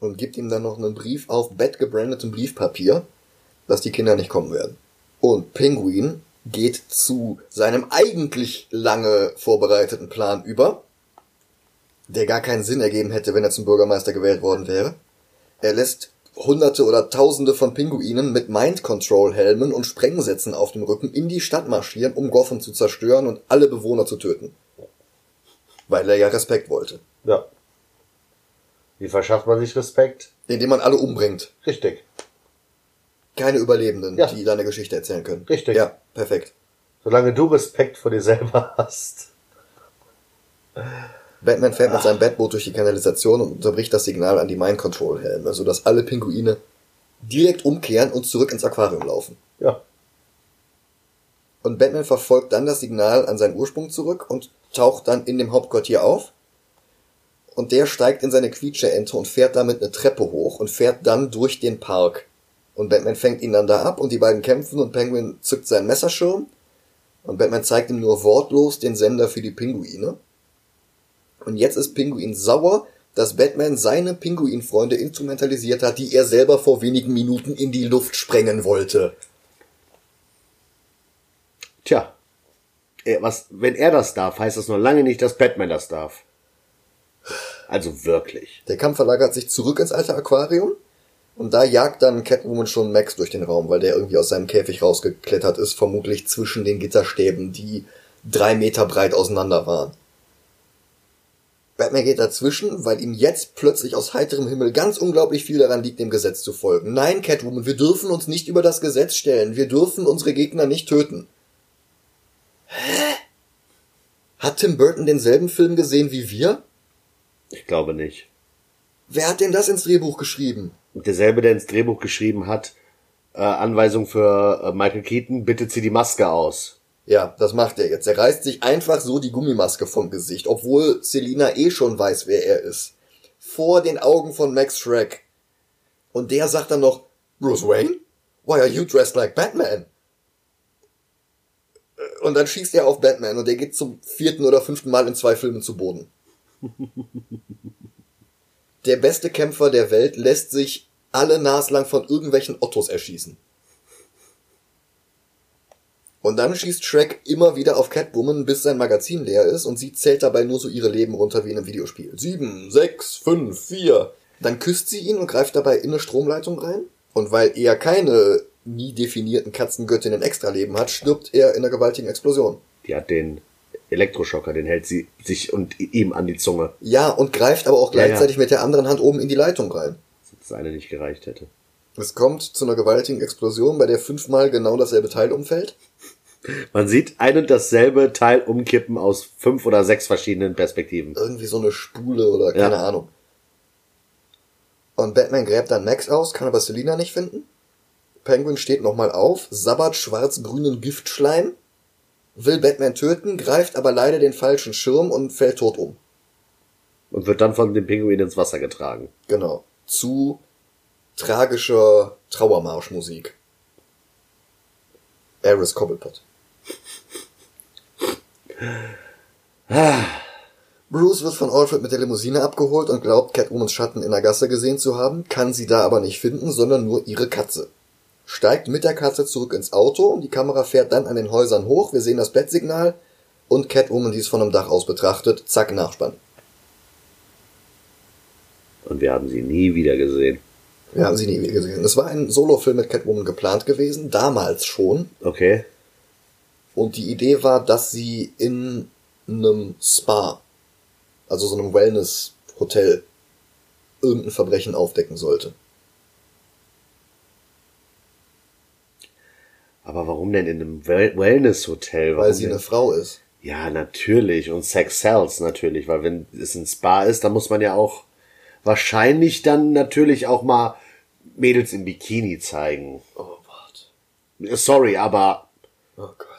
und gibt ihm dann noch einen Brief auf Bett gebrandetem Briefpapier, dass die Kinder nicht kommen werden. Und Penguin geht zu seinem eigentlich lange vorbereiteten Plan über, der gar keinen Sinn ergeben hätte, wenn er zum Bürgermeister gewählt worden wäre. Er lässt Hunderte oder Tausende von Pinguinen mit Mind-Control-Helmen und Sprengsätzen auf dem Rücken in die Stadt marschieren, um Gotham zu zerstören und alle Bewohner zu töten. Weil er ja Respekt wollte. Ja. Wie verschafft man sich Respekt? Indem man alle umbringt. Richtig. Keine Überlebenden, Ja. die deine Geschichte erzählen können. Richtig. Ja, perfekt. Solange du Respekt vor dir selber hast. Batman fährt mit seinem Batboot durch die Kanalisation und unterbricht das Signal an die Mind Control Helme, sodass alle Pinguine direkt umkehren und zurück ins Aquarium laufen. Ja. Und Batman verfolgt dann das Signal an seinen Ursprung zurück und taucht dann in dem Hauptquartier auf. Und der steigt in seine Quietscheente und fährt damit eine Treppe hoch und fährt dann durch den Park. Und Batman fängt ihn dann da ab und die beiden kämpfen und Penguin zückt seinen Messerschirm. Und Batman zeigt ihm nur wortlos den Sender für die Pinguine. Und jetzt ist Pinguin sauer, dass Batman seine Pinguinfreunde instrumentalisiert hat, die er selber vor wenigen Minuten in die Luft sprengen wollte. Tja. Was, wenn er das darf, heißt das noch lange nicht, dass Batman das darf. Also wirklich. Der Kampf verlagert sich zurück ins alte Aquarium. Und da jagt dann Catwoman schon Max durch den Raum, weil der irgendwie aus seinem Käfig rausgeklettert ist, vermutlich zwischen den Gitterstäben, die drei Meter breit auseinander waren. Batman geht dazwischen, weil ihm jetzt plötzlich aus heiterem Himmel ganz unglaublich viel daran liegt, dem Gesetz zu folgen. Nein, Catwoman, wir dürfen uns nicht über das Gesetz stellen. Wir dürfen unsere Gegner nicht töten. Hä? Hat Tim Burton denselben Film gesehen wie wir? Ich glaube nicht. Wer hat denn das ins Drehbuch geschrieben? Derselbe, der ins Drehbuch geschrieben hat, äh, Anweisung für äh, Michael Keaton, bittet sie die Maske aus. Ja, das macht er jetzt. Er reißt sich einfach so die Gummimaske vom Gesicht, obwohl Selina eh schon weiß, wer er ist. Vor den Augen von Max Shrek. Und der sagt dann noch, Bruce Wayne? Why are you dressed like Batman? Und dann schießt er auf Batman und der geht zum vierten oder fünften Mal in zwei Filmen zu Boden. Der beste Kämpfer der Welt lässt sich alle naslang von irgendwelchen Ottos erschießen. Und dann schießt Shrek immer wieder auf Catwoman, bis sein Magazin leer ist und sie zählt dabei nur so ihre Leben runter wie in einem Videospiel. Sieben, sechs, fünf, vier. Dann küsst sie ihn und greift dabei in eine Stromleitung rein. Und weil er keine nie definierten Katzengöttin ein Extraleben hat, stirbt er in einer gewaltigen Explosion. Die hat den Elektroschocker, den hält sie sich und ihm an die Zunge. Ja, und greift aber auch Ja, ja. gleichzeitig mit der anderen Hand oben in die Leitung rein. Dass das eine nicht gereicht hätte. Es kommt zu einer gewaltigen Explosion, bei der fünfmal genau dasselbe Teil umfällt. Man sieht ein und dasselbe Teil umkippen aus fünf oder sechs verschiedenen Perspektiven. Irgendwie so eine Spule oder keine Ja. Ahnung. Und Batman gräbt dann Max aus, kann aber Selina nicht finden. Penguin steht nochmal auf, sabbert schwarz-grünen Giftschleim, will Batman töten, greift aber leider den falschen Schirm und fällt tot um. Und wird dann von dem Pinguin ins Wasser getragen. Genau. Zu tragischer Trauermarschmusik. Eris Cobblepot. Bruce wird von Alfred mit der Limousine abgeholt und glaubt, Catwomans Schatten in der Gasse gesehen zu haben, kann sie da aber nicht finden, sondern nur ihre Katze. Steigt mit der Katze zurück ins Auto und die Kamera fährt dann an den Häusern hoch, wir sehen das Bettsignal und Catwoman, die es von einem Dach aus betrachtet, zack, Nachspann. Und wir haben sie nie wieder gesehen. Wir haben sie nie wieder gesehen. Es war ein Solofilm mit Catwoman geplant gewesen, damals schon. Okay? Und die Idee war, dass sie in einem Spa, also so einem Wellness-Hotel, irgendein Verbrechen aufdecken sollte. Aber warum denn in einem Well Wellness-Hotel? Weil sie denn? eine Frau ist. Ja, natürlich. Und Sex sells natürlich, weil wenn es ein Spa ist, dann muss man ja auch wahrscheinlich dann natürlich auch mal Mädels im Bikini zeigen. Oh Gott. Sorry, aber Oh Gott.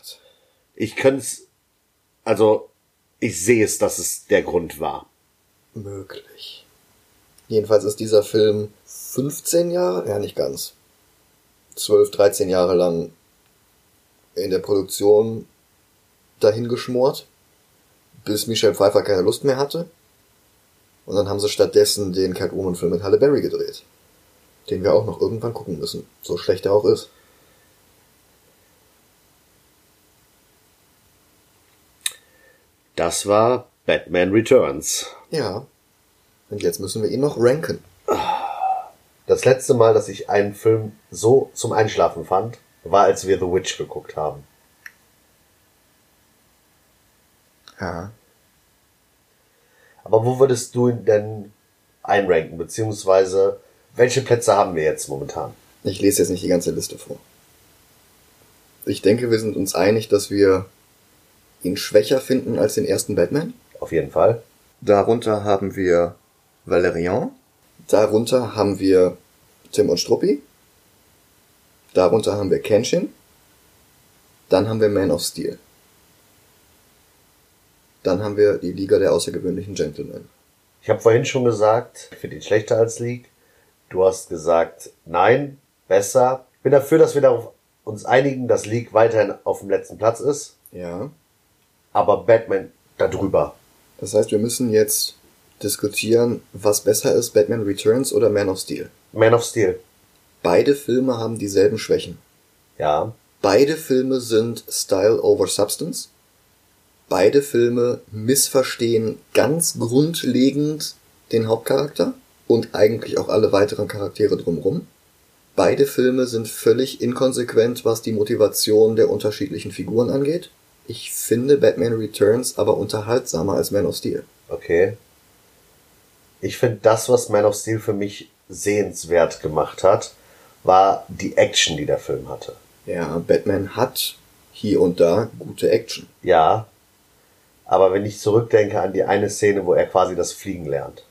Ich könnte es, also ich sehe es, dass es der Grund war. Möglich. Jedenfalls ist dieser Film 15 Jahre, ja nicht ganz, 12, 13 Jahre lang in der Produktion dahingeschmort, bis Michelle Pfeiffer keine Lust mehr hatte. Und dann haben sie stattdessen den Catwoman-Film mit Halle Berry gedreht. Den wir auch noch irgendwann gucken müssen. So schlecht er auch ist. Das war Batman Returns. Ja. Und jetzt müssen wir ihn noch ranken. Das letzte Mal, dass ich einen Film so zum Einschlafen fand, war, als wir The Witch geguckt haben. Ja. Aber wo würdest du ihn denn einranken? Beziehungsweise, welche Plätze haben wir jetzt momentan? Ich lese jetzt nicht die ganze Liste vor. Ich denke, wir sind uns einig, dass wir ihn schwächer finden als den ersten Batman. Auf jeden Fall. Darunter haben wir Valerian. Darunter haben wir Tim und Struppi. Darunter haben wir Kenshin. Dann haben wir Man of Steel. Dann haben wir die Liga der außergewöhnlichen Gentlemen. Ich habe vorhin schon gesagt, ich finde ihn schlechter als League. Du hast gesagt, nein, besser. Ich bin dafür, dass wir darauf uns einigen, dass League weiterhin auf dem letzten Platz ist, Ja. Aber Batman darüber. Das heißt, wir müssen jetzt diskutieren, was besser ist, Batman Returns oder Man of Steel. Man of Steel. Beide Filme haben dieselben Schwächen. Ja, Beide Filme sind Style over Substance. Beide Filme missverstehen ganz grundlegend den Hauptcharakter und eigentlich auch alle weiteren Charaktere drumherum. Beide Filme sind völlig inkonsequent, was die Motivation der unterschiedlichen Figuren angeht. Ich finde Batman Returns aber unterhaltsamer als Man of Steel. okay. Ich finde, das, was Man of Steel für mich sehenswert gemacht hat, war die Action, die der Film hatte. Ja, Batman hat hier und da gute Action. Ja, aber wenn ich zurückdenke an die eine Szene, wo er quasi das Fliegen lernt,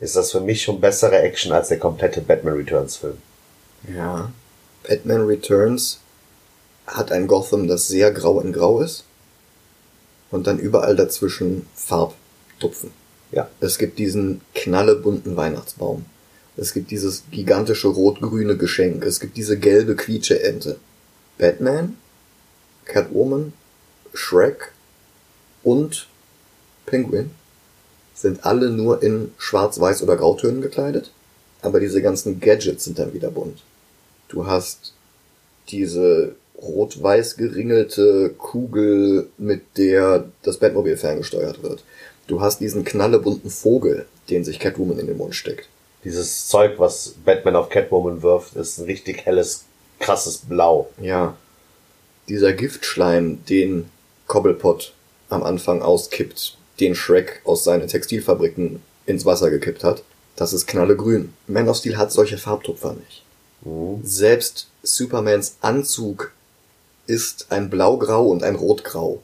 ist das für mich schon bessere Action als der komplette Batman Returns Film. Ja. Batman Returns hat ein Gotham, das sehr grau in grau ist. Und dann überall dazwischen Farbtupfen. Ja. Es gibt diesen knallebunten Weihnachtsbaum. Es gibt dieses gigantische rot-grüne Geschenk. Es gibt diese gelbe Quietsche-Ente. Batman, Catwoman, Shrek und Penguin sind alle nur in schwarz-weiß oder grautönen gekleidet. Aber diese ganzen Gadgets sind dann wieder bunt. Du hast diese rot-weiß geringelte Kugel, mit der das Batmobil ferngesteuert wird. Du hast diesen knallebunten Vogel, den sich Catwoman in den Mund steckt. Dieses Zeug, was Batman auf Catwoman wirft, ist ein richtig helles, krasses Blau. Ja. Dieser Giftschleim, den Cobblepot am Anfang auskippt, den Shrek aus seinen Textilfabriken ins Wasser gekippt hat, das ist knallegrün. Man of Steel hat solche Farbtupfer nicht. Selbst Supermans Anzug ist ein Blaugrau und ein Rotgrau.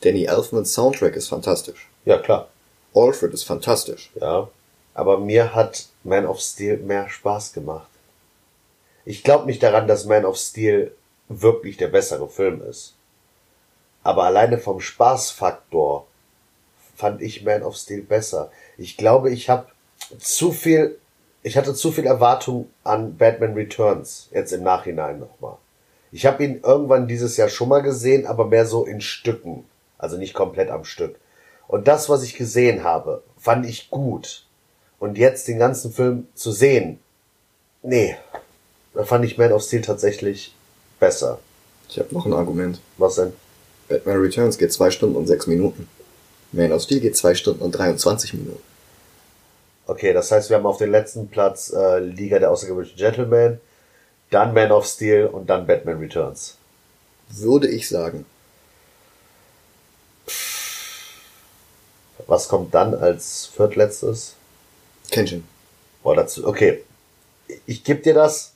Danny Elfmans Soundtrack ist fantastisch. Ja, klar. Alfred ist fantastisch. Ja. Aber mir hat Man of Steel mehr Spaß gemacht. Ich glaube nicht daran, dass Man of Steel wirklich der bessere Film ist. Aber alleine vom Spaßfaktor fand ich Man of Steel besser. Ich glaube, ich habe zu viel, ich hatte zu viel Erwartung an Batman Returns, jetzt im Nachhinein nochmal. Ich habe ihn irgendwann dieses Jahr schon mal gesehen, aber mehr so in Stücken. Also nicht komplett am Stück. Und das, was ich gesehen habe, fand ich gut. Und jetzt den ganzen Film zu sehen, nee, da fand ich Man of Steel tatsächlich besser. Ich habe noch ein Argument. Was denn? Batman Returns geht zwei Stunden und sechs Minuten. Man of Steel geht zwei Stunden und 23 Minuten. Okay, das heißt, wir haben auf den letzten Platz äh, Liga der außergewöhnlichen Gentlemen, dann Man of Steel und dann Batman Returns. Würde ich sagen. Was kommt dann als viertletztes? Kenshin. Boah, dazu. Okay. Ich gebe dir das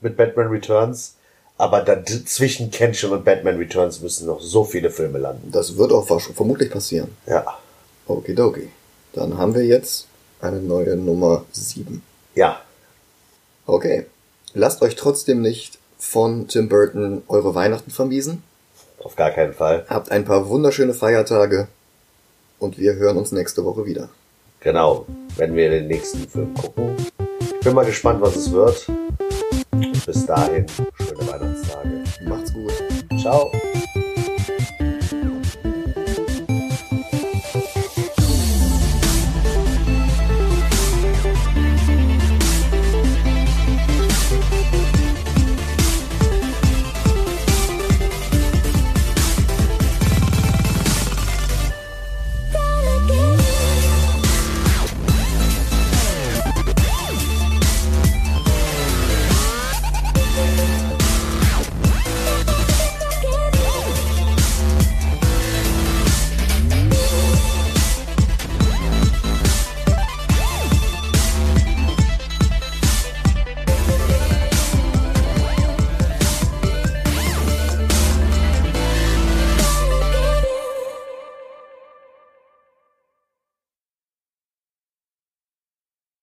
mit Batman Returns, aber da zwischen Kenshin und Batman Returns müssen noch so viele Filme landen. Das wird auch vermutlich passieren. Ja. Okidoki. Dann haben wir jetzt eine neue Nummer 7. Ja. Okay. Lasst euch trotzdem nicht von Tim Burton eure Weihnachten vermiesen. Auf gar keinen Fall. Habt ein paar wunderschöne Feiertage. Und wir hören uns nächste Woche wieder. Genau. Wenn wir den nächsten Film gucken. Ich bin mal gespannt, was es wird. Bis dahin, schöne Weihnachtstage. Macht's gut. Ciao.